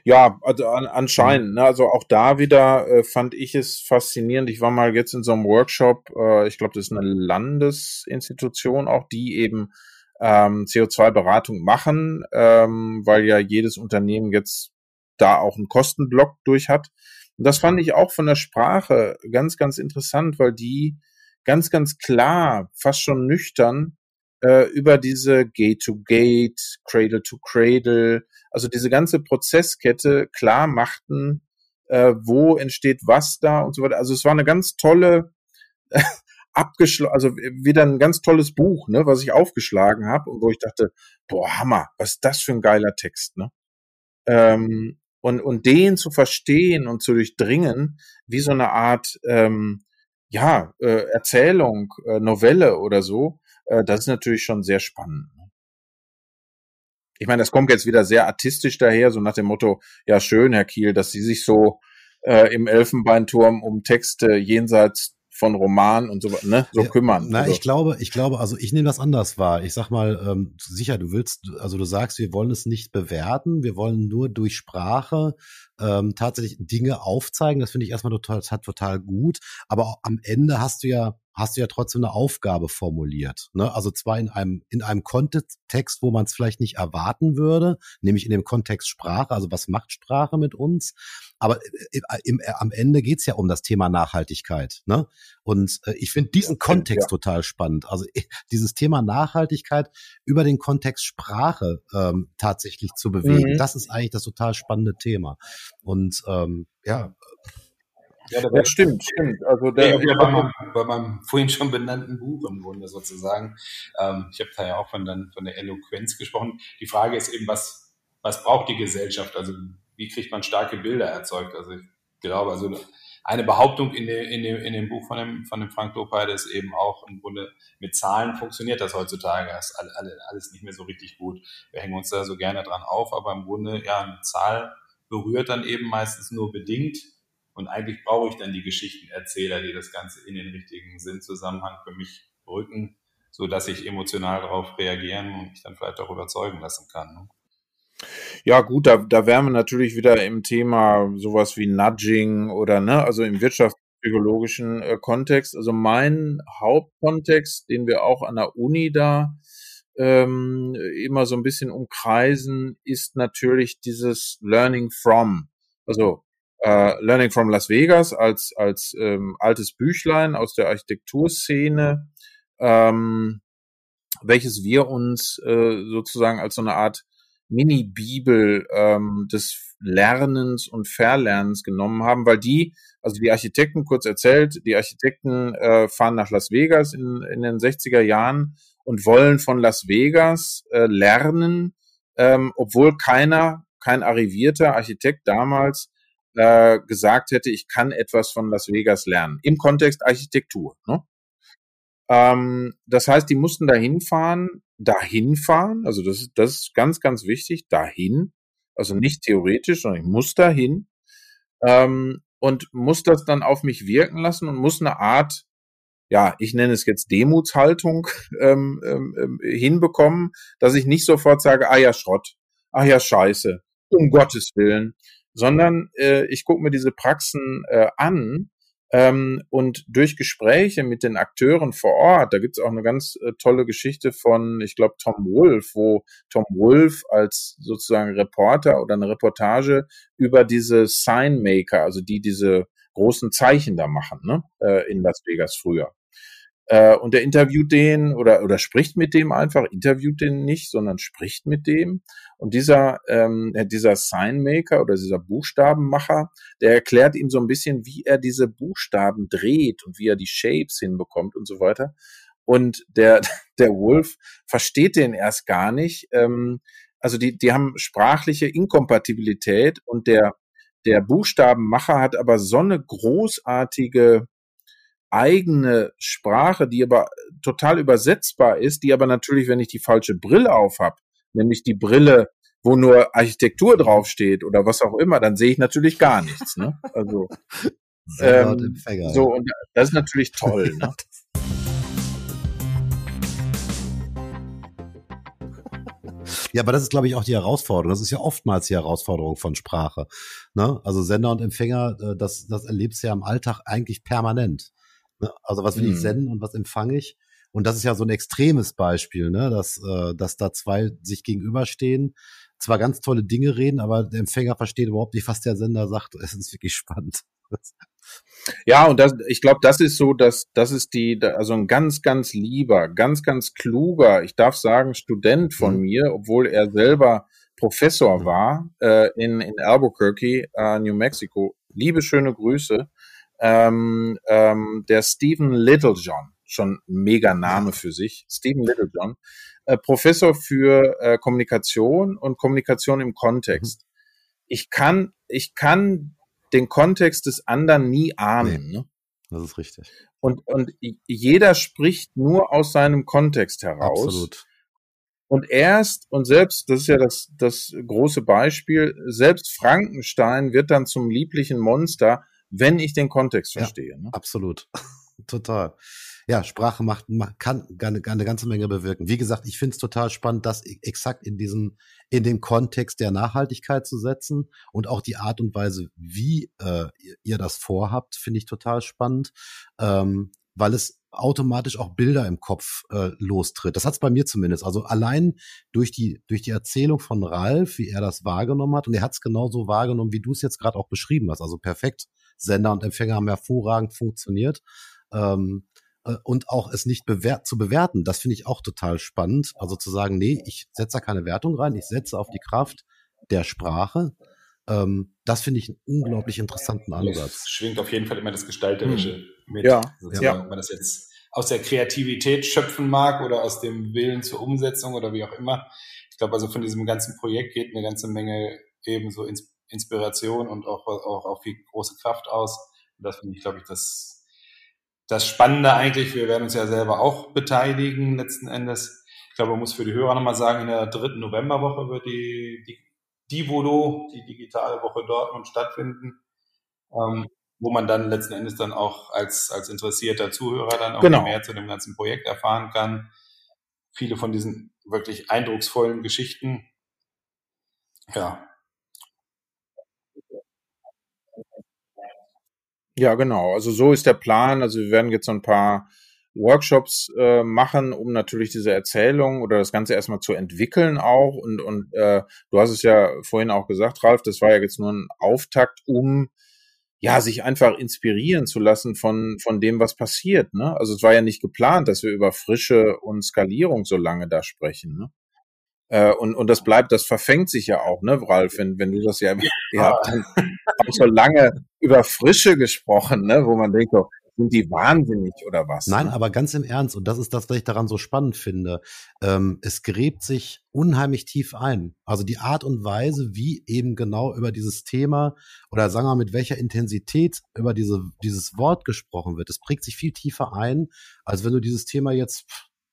Ja, also an, anscheinend. Ne? Also auch da wieder äh, fand ich es faszinierend. Ich war mal jetzt in so einem Workshop, äh, ich glaube, das ist eine Landesinstitution auch, die eben ähm, CO2-Beratung machen, ähm, weil ja jedes Unternehmen jetzt da auch einen Kostenblock durch hat. Und das fand ich auch von der Sprache ganz, ganz interessant, weil die ganz, ganz klar, fast schon nüchtern, äh, über diese Gate-to-Gate, Cradle-to-Cradle, also diese ganze Prozesskette klar machten, äh, wo entsteht was da und so weiter. Also es war eine ganz tolle, [LAUGHS] also wieder ein ganz tolles Buch, ne, was ich aufgeschlagen habe und wo ich dachte, boah, Hammer, was ist das für ein geiler Text, ne? Ähm, und, und den zu verstehen und zu durchdringen, wie so eine Art ähm, ja, äh, Erzählung, äh, Novelle oder so, äh, das ist natürlich schon sehr spannend. Ne? Ich meine, das kommt jetzt wieder sehr artistisch daher, so nach dem Motto, ja schön, Herr Kiel, dass Sie sich so äh, im Elfenbeinturm um Texte jenseits von Roman und so, ne, so ja, kümmern. Na, also. ich glaube, ich glaube, also ich nehme das anders wahr. Ich sag mal, ähm, sicher, du willst, also du sagst, wir wollen es nicht bewerten, wir wollen nur durch Sprache ähm, tatsächlich Dinge aufzeigen. Das finde ich erstmal total, total gut. Aber am Ende hast du ja hast du ja trotzdem eine Aufgabe formuliert. Ne? Also zwar in einem, in einem Kontext, wo man es vielleicht nicht erwarten würde, nämlich in dem Kontext Sprache, also was macht Sprache mit uns? Aber äh, äh, im, äh, am Ende geht's ja um das Thema Nachhaltigkeit. Ne? Und äh, ich finde diesen Kontext ja. total spannend. Also dieses Thema Nachhaltigkeit über den Kontext Sprache ähm, tatsächlich zu bewegen, mhm. das ist eigentlich das total spannende Thema. Und ähm, ja, ja, das ja, stimmt, stimmt. Also der, ja, bei, meinem, bei [LAUGHS] meinem vorhin schon benannten Buch im Grunde sozusagen. Ähm, ich habe da ja auch von, dann, von der Eloquenz gesprochen. Die Frage ist eben, was, was braucht die Gesellschaft? Also wie kriegt man starke Bilder erzeugt? Also ich glaube, also eine Behauptung in dem, in dem, in dem Buch von dem, von dem Frank Lopeit ist eben auch im Grunde mit Zahlen funktioniert das heutzutage. Das ist alles, alles nicht mehr so richtig gut. Wir hängen uns da so gerne dran auf, aber im Grunde, ja, eine Zahl berührt dann eben meistens nur bedingt und eigentlich brauche ich dann die Geschichtenerzähler, die das Ganze in den richtigen Sinnzusammenhang für mich rücken, so dass ich emotional darauf reagieren und mich dann vielleicht auch überzeugen lassen kann. Ne? Ja, gut, da, da wären wir natürlich wieder im Thema sowas wie Nudging oder, ne, also im wirtschaftspsychologischen äh, Kontext. Also mein Hauptkontext, den wir auch an der Uni da ähm, immer so ein bisschen umkreisen, ist natürlich dieses Learning from. Also äh, Learning from Las Vegas als, als ähm, altes Büchlein aus der Architekturszene, ähm, welches wir uns äh, sozusagen als so eine Art Mini-Bibel ähm, des Lernens und Verlernens genommen haben, weil die, also die Architekten, kurz erzählt, die Architekten äh, fahren nach Las Vegas in, in den 60er Jahren und wollen von Las Vegas äh, lernen, ähm, obwohl keiner, kein arrivierter Architekt damals äh, gesagt hätte, ich kann etwas von Las Vegas lernen. Im Kontext Architektur. Ne? Ähm, das heißt, die mussten dahin fahren, dahin fahren, also das ist, das ist ganz, ganz wichtig, dahin, also nicht theoretisch, sondern ich muss dahin ähm, und muss das dann auf mich wirken lassen und muss eine Art, ja, ich nenne es jetzt Demutshaltung [LAUGHS] ähm, ähm, ähm hinbekommen, dass ich nicht sofort sage, ah ja, Schrott, ah ja, Scheiße, um Gottes Willen, sondern äh, ich gucke mir diese Praxen äh, an ähm, und durch Gespräche mit den Akteuren vor Ort, da gibt's auch eine ganz äh, tolle Geschichte von, ich glaube, Tom Wolf, wo Tom Wolf als sozusagen Reporter oder eine Reportage über diese Signmaker, also die diese großen Zeichen da machen, ne? Äh, in Las Vegas früher. Äh, und er interviewt den oder, oder spricht mit dem einfach, interviewt den nicht, sondern spricht mit dem. Und dieser, ähm, äh, dieser Signmaker oder dieser Buchstabenmacher, der erklärt ihm so ein bisschen, wie er diese Buchstaben dreht und wie er die Shapes hinbekommt und so weiter. Und der, [LAUGHS] der Wolf versteht den erst gar nicht. Ähm, also die, die haben sprachliche Inkompatibilität und der, der Buchstabenmacher hat aber so eine großartige eigene Sprache, die aber total übersetzbar ist, die aber natürlich, wenn ich die falsche Brille auf habe, nämlich die Brille, wo nur Architektur draufsteht oder was auch immer, dann sehe ich natürlich gar nichts. Ne? Also [LAUGHS] ähm, so und das ist natürlich toll. [LAUGHS] Ne? Ja, aber das ist, glaube ich, auch die Herausforderung. Das ist ja oftmals die Herausforderung von Sprache. Ne? Also Sender und Empfänger, äh, das, das erlebst du ja im Alltag eigentlich permanent. Ne? Also was will mhm. ich senden und was empfange ich? Und das ist ja so ein extremes Beispiel, ne? dass, äh, dass da zwei sich gegenüberstehen, zwar ganz tolle Dinge reden, aber der Empfänger versteht überhaupt nicht, was der Sender sagt. Es ist wirklich spannend. [LAUGHS] Ja, und das, ich glaube, das ist so, dass das ist die, also ein ganz, ganz lieber, ganz, ganz kluger, ich darf sagen, Student von mhm. mir, obwohl er selber Professor mhm. war äh, in, in Albuquerque, äh, New Mexico. Liebe schöne Grüße ähm, ähm, der Stephen Littlejohn, schon mega Name für sich, Stephen Littlejohn, äh, Professor für äh, Kommunikation und Kommunikation im Kontext. Mhm. Ich kann, ich kann den Kontext des anderen nie ahnen. Nee, ne? Das ist richtig. Und, und jeder spricht nur aus seinem Kontext heraus. Absolut. Und erst und selbst, das ist ja das, das große Beispiel, selbst Frankenstein wird dann zum lieblichen Monster, wenn ich den Kontext verstehe. Ja, ne? Absolut. [LAUGHS] total. Ja, Sprache macht, kann eine, eine ganze Menge bewirken. Wie gesagt, ich finde es total spannend, das e, exakt in diesem, in dem Kontext der Nachhaltigkeit zu setzen und auch die Art und Weise, wie äh, ihr das vorhabt, finde ich total spannend, ähm, weil es automatisch auch Bilder im Kopf äh, lostritt. Das hat es bei mir zumindest. Also allein durch die durch die Erzählung von Ralf, wie er das wahrgenommen hat, und er hat es genauso wahrgenommen, wie du es jetzt gerade auch beschrieben hast. Also perfekt Sender und Empfänger haben hervorragend funktioniert. Ähm, äh, und auch es nicht bewert, zu bewerten, das finde ich auch total spannend. Also zu sagen, nee, ich setze da keine Wertung rein, ich setze auf die Kraft der Sprache. Ähm, das finde ich einen unglaublich interessanten Ansatz. Es schwingt auf jeden Fall immer das Gestalterische hm. mit. Ja, ja. Ob man das jetzt aus der Kreativität schöpfen mag oder aus dem Willen zur Umsetzung oder wie auch immer. Ich glaube, also von diesem ganzen Projekt geht eine ganze Menge eben so ins Inspiration und auch, auch, auch viel große Kraft aus. Und das finde ich, glaube ich, das, das Spannende eigentlich. Wir werden uns ja selber auch beteiligen letzten Endes. Ich glaube, man muss für die Hörer nochmal sagen, in der dritten Novemberwoche wird die, die Divolo, die digitale Woche Dortmund stattfinden, ähm, wo man dann letzten Endes dann auch als, als interessierter Zuhörer dann auch genau. mehr zu dem ganzen Projekt erfahren kann. Viele von diesen wirklich eindrucksvollen Geschichten. Ja, Ja, genau. Also so ist der Plan. Also wir werden jetzt so ein paar Workshops äh, machen, um natürlich diese Erzählung oder das Ganze erstmal zu entwickeln auch. Und, und äh, du hast es ja vorhin auch gesagt, Ralf, das war ja jetzt nur ein Auftakt, um ja, sich einfach inspirieren zu lassen von, von dem, was passiert. Ne? Also es war ja nicht geplant, dass wir über Frische und Skalierung so lange da sprechen. Ne? Äh, und, und das bleibt, das verfängt sich ja auch, ne, Ralf, wenn, wenn du das ja, ja. [LAUGHS] habt auch so lange über Frische gesprochen, ne, wo man denkt, so, sind die wahnsinnig oder was? Nein, ne? aber ganz im Ernst, und das ist das, was ich daran so spannend finde. Ähm, es gräbt sich unheimlich tief ein. Also die Art und Weise, wie eben genau über dieses Thema oder sagen wir mal, mit welcher Intensität über diese, dieses Wort gesprochen wird, es prägt sich viel tiefer ein, als wenn du dieses Thema jetzt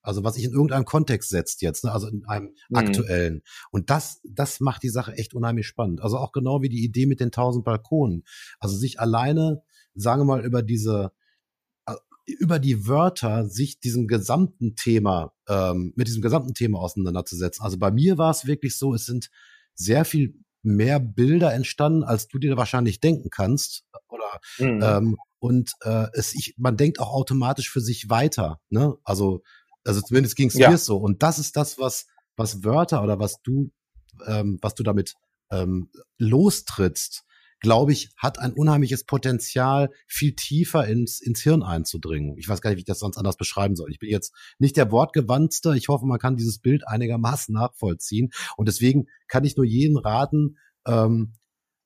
also was sich in irgendeinem Kontext setzt jetzt, ne? also in einem mhm. aktuellen. Und das, das macht die Sache echt unheimlich spannend. Also auch genau wie die Idee mit den tausend Balkonen. Also sich alleine, sagen wir mal, über diese, äh, über die Wörter sich diesem gesamten Thema, ähm, mit diesem gesamten Thema auseinanderzusetzen. Also bei mir war es wirklich so, es sind sehr viel mehr Bilder entstanden, als du dir wahrscheinlich denken kannst. Oder mhm. ähm, und äh, es, ich, man denkt auch automatisch für sich weiter. Ne? Also also zumindest ging es ja. mir so. Und das ist das, was, was Wörter oder was du, ähm, was du damit ähm, lostrittst, glaube ich, hat ein unheimliches Potenzial, viel tiefer ins, ins Hirn einzudringen. Ich weiß gar nicht, wie ich das sonst anders beschreiben soll. Ich bin jetzt nicht der Wortgewandtste. Ich hoffe, man kann dieses Bild einigermaßen nachvollziehen. Und deswegen kann ich nur jeden raten, ähm,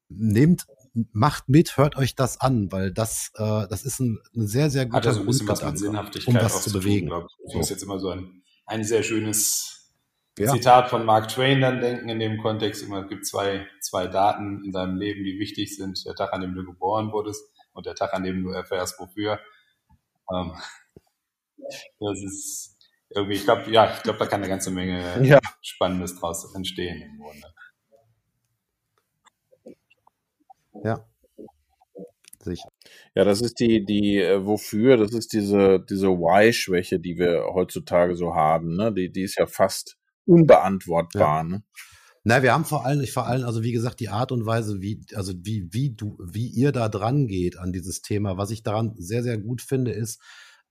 nehmt macht mit, hört euch das an, weil das, äh, das ist ein, ein sehr, sehr guter Hat also Grundgedanke, um das zu bewegen. Tun, ich. muss jetzt immer so ein, ein sehr schönes ja. Zitat von Mark Twain dann denken in dem Kontext. Immer, es gibt zwei, zwei Daten in deinem Leben, die wichtig sind. Der Tag, an dem du geboren wurdest und der Tag, an dem du erfährst, wofür. Ähm, das ist irgendwie, ich glaube, ja, ich glaube, da kann eine ganze Menge ja. Spannendes draus entstehen im Grunde. Ja. Sicher. Ja, das ist die, die, äh, wofür, das ist diese, diese Why-Schwäche, die wir heutzutage so haben, ne? Die, die ist ja fast unbeantwortbar, ja. ne? Na, wir haben vor allem, ich vor allem, also wie gesagt, die Art und Weise, wie, also wie, wie du, wie ihr da dran geht an dieses Thema. Was ich daran sehr, sehr gut finde, ist,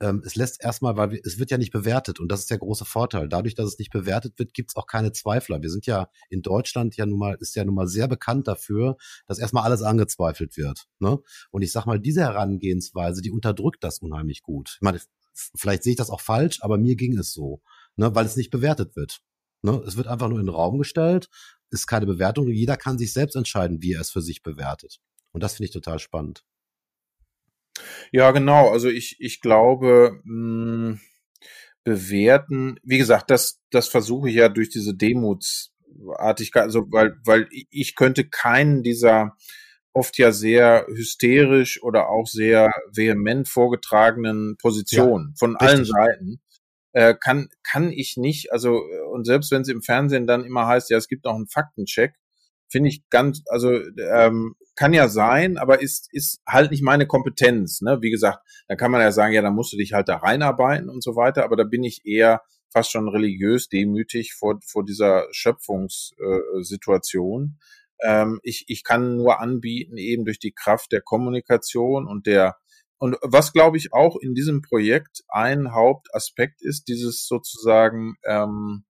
ähm, es lässt erstmal, weil wir, es wird ja nicht bewertet und das ist der große Vorteil. Dadurch, dass es nicht bewertet wird, gibt es auch keine Zweifler. Wir sind ja in Deutschland ja nun mal, ist ja nun mal sehr bekannt dafür, dass erstmal alles angezweifelt wird. Ne? Und ich sag mal, diese Herangehensweise, die unterdrückt das unheimlich gut. Ich meine, vielleicht sehe ich das auch falsch, aber mir ging es so, ne? weil es nicht bewertet wird. Ne? Es wird einfach nur in den Raum gestellt, ist keine Bewertung. Jeder kann sich selbst entscheiden, wie er es für sich bewertet. Und das finde ich total spannend. Ja, genau. Also ich, ich glaube, mh, hm, bewerten, wie gesagt, das, das versuche ich ja durch diese Demutsartigkeit, also weil, weil ich könnte keinen dieser oft ja sehr hysterisch oder auch sehr vehement vorgetragenen Positionen ja, von richtig. allen Seiten äh, kann kann ich nicht also und selbst wenn es im Fernsehen dann immer heißt ja es gibt noch einen Faktencheck finde ich ganz, also ähm, kann ja sein, aber ist, ist halt nicht meine Kompetenz. Ne? Wie gesagt, da kann man ja sagen, ja, da musst du dich halt da reinarbeiten und so weiter, aber da bin ich eher fast schon religiös demütig vor, vor dieser Schöpfungssituation. Äh, ähm, ich, ich kann nur anbieten, eben durch die Kraft der Kommunikation und der und was glaube ich auch in diesem Projekt ein Hauptaspekt ist, dieses sozusagen ähm,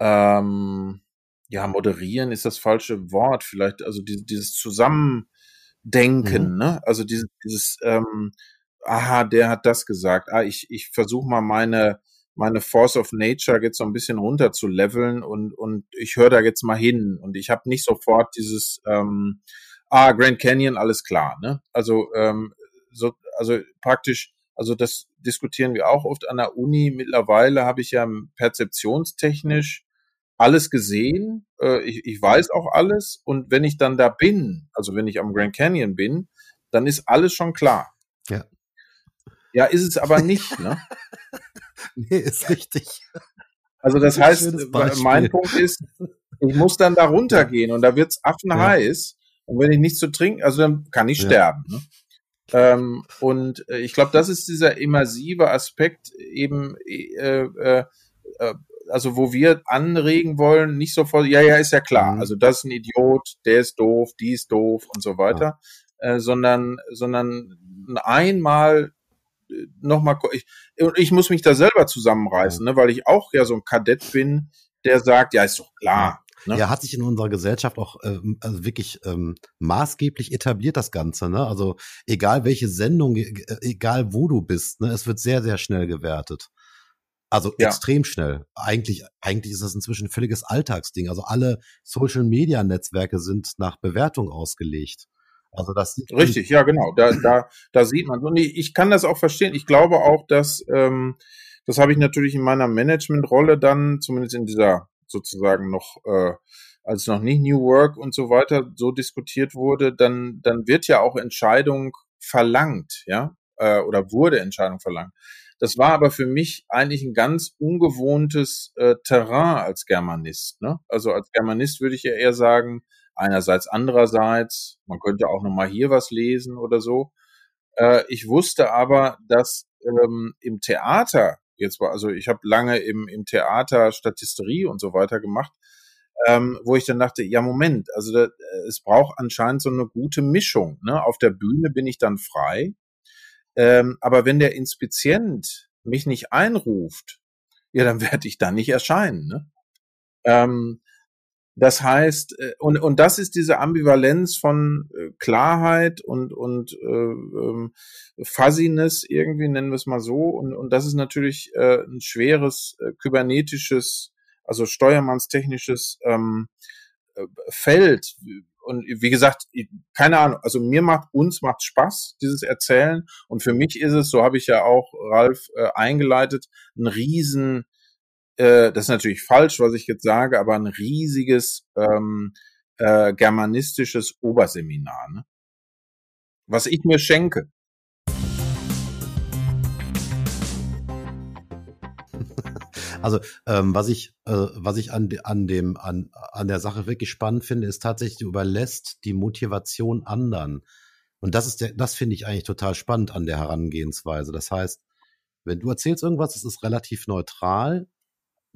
ähm, ja, moderieren ist das falsche Wort, vielleicht, also die, dieses Zusammendenken, mhm. ne? Also dieses, dieses, ähm, aha, der hat das gesagt, ah, ich, ich versuche mal meine, meine Force of Nature jetzt so ein bisschen runter zu leveln und, und ich höre da jetzt mal hin und ich habe nicht sofort dieses, ähm, ah, Grand Canyon, alles klar, ne? Also, ähm, so, also praktisch, also das diskutieren wir auch oft an der Uni. Mittlerweile habe ich ja perzeptionstechnisch alles gesehen, äh, ich, ich weiß auch alles und wenn ich dann da bin, also wenn ich am Grand Canyon bin, dann ist alles schon klar. Ja. Ja, ist es aber nicht, ne? [LAUGHS] nee, ist richtig. Also das, das heißt, mein Punkt ist, ich muss dann da runtergehen und da wird's affenheiß ja. und wenn ich nichts zu trinken, also dann kann ich ja. sterben. Ne? Ähm, und äh, ich glaube, das ist dieser immersive Aspekt eben äh, äh, äh also wo wir anregen wollen, nicht sofort, ja, ja, ist ja klar, mhm. also das ist ein Idiot, der ist doof, die ist doof und so weiter, ja. äh, sondern, sondern einmal äh, nochmal, ich, ich muss mich da selber zusammenreißen, ne, weil ich auch ja so ein Kadett bin, der sagt, ja, ist doch klar. Ne? Ja, hat sich in unserer Gesellschaft auch ähm, also wirklich ähm, maßgeblich etabliert, das Ganze. Ne? Also egal welche Sendung, e, egal wo du bist, ne, es wird sehr, sehr schnell gewertet. Also ja. extrem schnell. Eigentlich, eigentlich ist das inzwischen ein völliges Alltagsding. Also alle Social Media Netzwerke sind nach Bewertung ausgelegt. Also das richtig, ja genau. Da, da, da sieht man. Und ich, ich kann das auch verstehen. Ich glaube auch, dass ähm, das habe ich natürlich in meiner Managementrolle dann, zumindest in dieser sozusagen noch, äh, als noch nicht New Work und so weiter so diskutiert wurde, dann, dann wird ja auch Entscheidung verlangt, ja, äh, oder wurde Entscheidung verlangt. Das war aber für mich eigentlich ein ganz ungewohntes äh, Terrain als Germanist. Ne? Also als Germanist würde ich ja eher sagen, einerseits, andererseits, man könnte auch nochmal hier was lesen oder so. Äh, ich wusste aber, dass ähm, im Theater, jetzt war, also ich habe lange im, im Theater Statisterie und so weiter gemacht, ähm, wo ich dann dachte, ja Moment, also da, es braucht anscheinend so eine gute Mischung. Ne? Auf der Bühne bin ich dann frei, ähm, aber wenn der Inspizient mich nicht einruft, ja, dann [LAUGHS] werde ich da nicht erscheinen. Ne? Ähm, das heißt, äh, und, und das ist diese Ambivalenz von äh, Klarheit und, und äh, ähm, Fuzziness, irgendwie nennen wir es mal so. Und, und das ist natürlich äh, ein schweres äh, kybernetisches, also steuermannstechnisches ähm, äh, Feld. Und wie gesagt, keine Ahnung, also mir macht, uns macht Spaß, dieses Erzählen. Und für mich ist es, so habe ich ja auch Ralf äh, eingeleitet, ein riesen äh, das ist natürlich falsch, was ich jetzt sage, aber ein riesiges ähm, äh, germanistisches Oberseminar, ne? was ich mir schenke. Also ähm, was ich, äh, was ich an, an, dem, an, an der Sache wirklich spannend finde, ist tatsächlich, du überlässt die Motivation anderen. Und das ist der, das finde ich eigentlich total spannend an der Herangehensweise. Das heißt, wenn du erzählst irgendwas, es ist relativ neutral,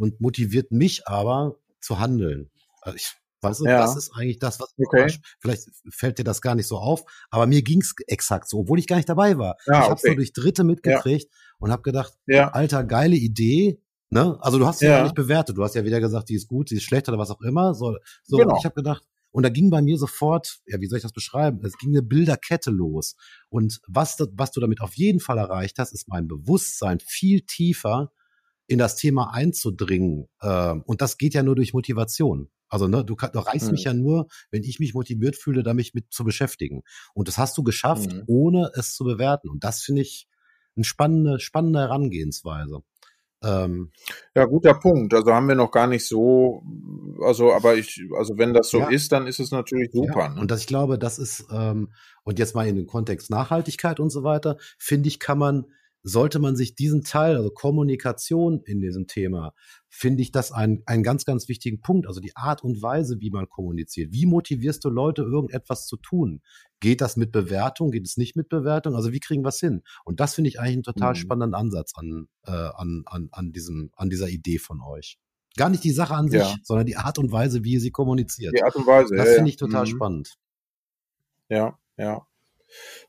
und motiviert mich aber zu handeln. Also ich, weißt du, ja. das ist eigentlich das, was okay. vielleicht fällt dir das gar nicht so auf, aber mir ging's exakt so, obwohl ich gar nicht dabei war. Ja, ich habe es nur durch Dritte mitgekriegt ja. und habe gedacht, ja. alter, geile Idee. Ne? Also du hast sie ja. ja nicht bewertet. Du hast ja wieder gesagt, die ist gut, die ist schlecht oder was auch immer. So, so genau. ich habe gedacht, und da ging bei mir sofort, ja, wie soll ich das beschreiben? Es ging eine Bilderkette los. Und was, was du damit auf jeden Fall erreicht hast, ist mein Bewusstsein viel tiefer in das Thema einzudringen. Äh, und das geht ja nur durch Motivation. Also ne, du, du reichst mhm. mich ja nur, wenn ich mich motiviert fühle, damit mit zu beschäftigen. Und das hast du geschafft, mhm. ohne es zu bewerten. Und das finde ich eine spannende, spannende Herangehensweise. Ähm, ja, guter Punkt. Also haben wir noch gar nicht so, also aber ich, also wenn das so ja. ist, dann ist es natürlich super. Ja. Ne? Und das, ich glaube, das ist, ähm, und jetzt mal in den Kontext Nachhaltigkeit und so weiter, finde ich, kann man sollte man sich diesen Teil, also Kommunikation in diesem Thema, finde ich das ein, einen ganz, ganz wichtigen Punkt. Also die Art und Weise, wie man kommuniziert. Wie motivierst du Leute, irgendetwas zu tun? Geht das mit Bewertung? Geht es nicht mit Bewertung? Also wie kriegen wir es hin? Und das finde ich eigentlich einen total mhm. spannenden Ansatz an, äh, an, an, an, diesem, an dieser Idee von euch. Gar nicht die Sache an sich, ja. sondern die Art und Weise, wie ihr sie kommuniziert. Die Art und Weise. Das ja, finde ich total mhm. spannend. Ja, ja.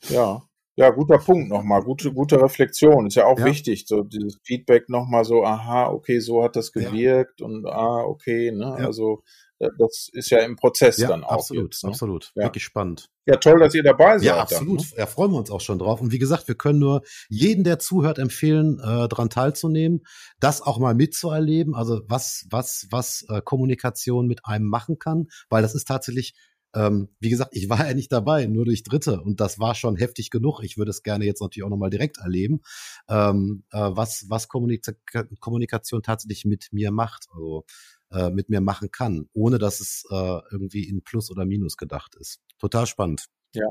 Ja, ja, guter Punkt nochmal, gute, gute Reflexion. Ist ja auch ja. wichtig, so dieses Feedback nochmal so, aha, okay, so hat das gewirkt ja. und ah, okay, ne? Ja. Also äh, das ist ja im Prozess dann auch. Absolut, jetzt, ne? absolut. Wirklich spannend. Ja, toll, dass ihr dabei seid. Ja, absolut. Dann, ne? Ja, freuen wir uns auch schon drauf. Und wie gesagt, wir können nur jeden, der zuhört, empfehlen, äh, daran teilzunehmen, das auch mal mitzuerleben. Also was, was, was äh, Kommunikation mit einem machen kann, weil das ist tatsächlich ähm, wie gesagt, ich war ja nicht dabei, nur durch Dritte und das war schon heftig genug. Ich würde es gerne jetzt natürlich auch nochmal direkt erleben, ähm, äh, was, was Kommunika Kommunikation tatsächlich mit mir macht, also äh, mit mir machen kann, ohne dass es äh, irgendwie in Plus oder Minus gedacht ist. Total spannend. Ja.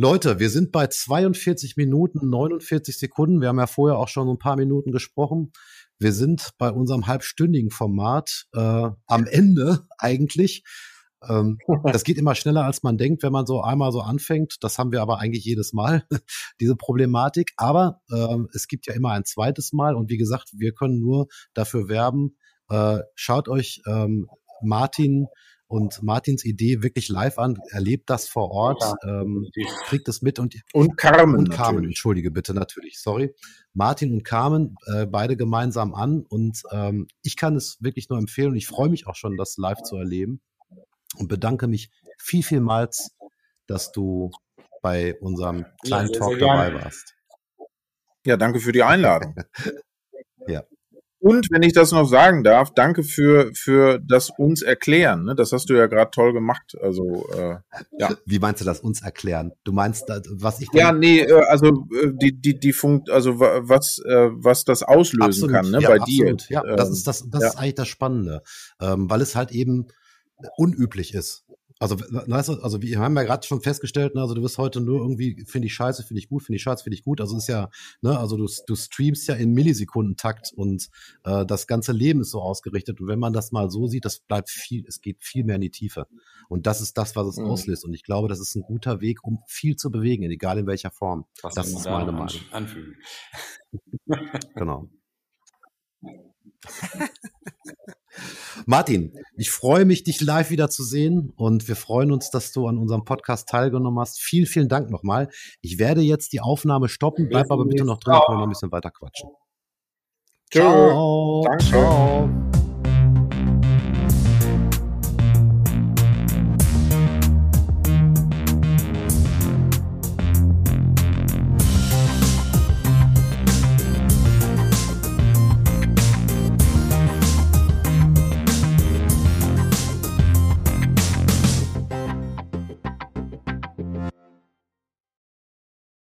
Leute, wir sind bei 42 Minuten 49 Sekunden. Wir haben ja vorher auch schon ein paar Minuten gesprochen. Wir sind bei unserem halbstündigen Format äh, am Ende eigentlich. Ähm, [LAUGHS] das geht immer schneller, als man denkt, wenn man so einmal so anfängt. Das haben wir aber eigentlich jedes Mal, [LAUGHS] diese Problematik. Aber ähm, es gibt ja immer ein zweites Mal. Und wie gesagt, wir können nur dafür werben. Äh, schaut euch ähm, Martin und Martins Idee wirklich live an, erlebt das vor Ort, ja, ähm, kriegt es mit und und Carmen und Carmen, natürlich. entschuldige bitte natürlich, sorry, Martin und Carmen äh, beide gemeinsam an und ähm, ich kann es wirklich nur empfehlen und ich freue mich auch schon, das live zu erleben und bedanke mich viel, vielmals, dass du bei unserem kleinen ja, Talk dabei warst. Ja, danke für die Einladung. [LAUGHS] ja. Und wenn ich das noch sagen darf, danke für, für das uns erklären. Ne? Das hast du ja gerade toll gemacht. Also äh, ja. Wie meinst du das uns erklären? Du meinst, was ich ja nee, äh, also äh, die die die Funkt, also was äh, was das auslösen absolut, kann ne, ja, bei absolut. dir. Ja, das ist das das ja. ist eigentlich das Spannende, ähm, weil es halt eben unüblich ist. Also, weißt du, also wir haben ja gerade schon festgestellt, ne, also du wirst heute nur irgendwie, finde ich scheiße, finde ich gut, finde ich scheiße, finde ich gut. Also ist ja, ne, also du, du streamst ja in Millisekundentakt und äh, das ganze Leben ist so ausgerichtet. Und wenn man das mal so sieht, das bleibt viel, es geht viel mehr in die Tiefe. Und das ist das, was es mhm. auslöst. Und ich glaube, das ist ein guter Weg, um viel zu bewegen, egal in welcher Form. Was das ist meine Meinung. Anfügen. [LAUGHS] [LAUGHS] genau. [LAUGHS] Martin, ich freue mich, dich live wieder zu sehen und wir freuen uns, dass du an unserem Podcast teilgenommen hast. Vielen, vielen Dank nochmal. Ich werde jetzt die Aufnahme stoppen, bleib aber bitte noch drin, können wir noch ein bisschen weiter quatschen. Ciao. Ciao. Danke. Ciao.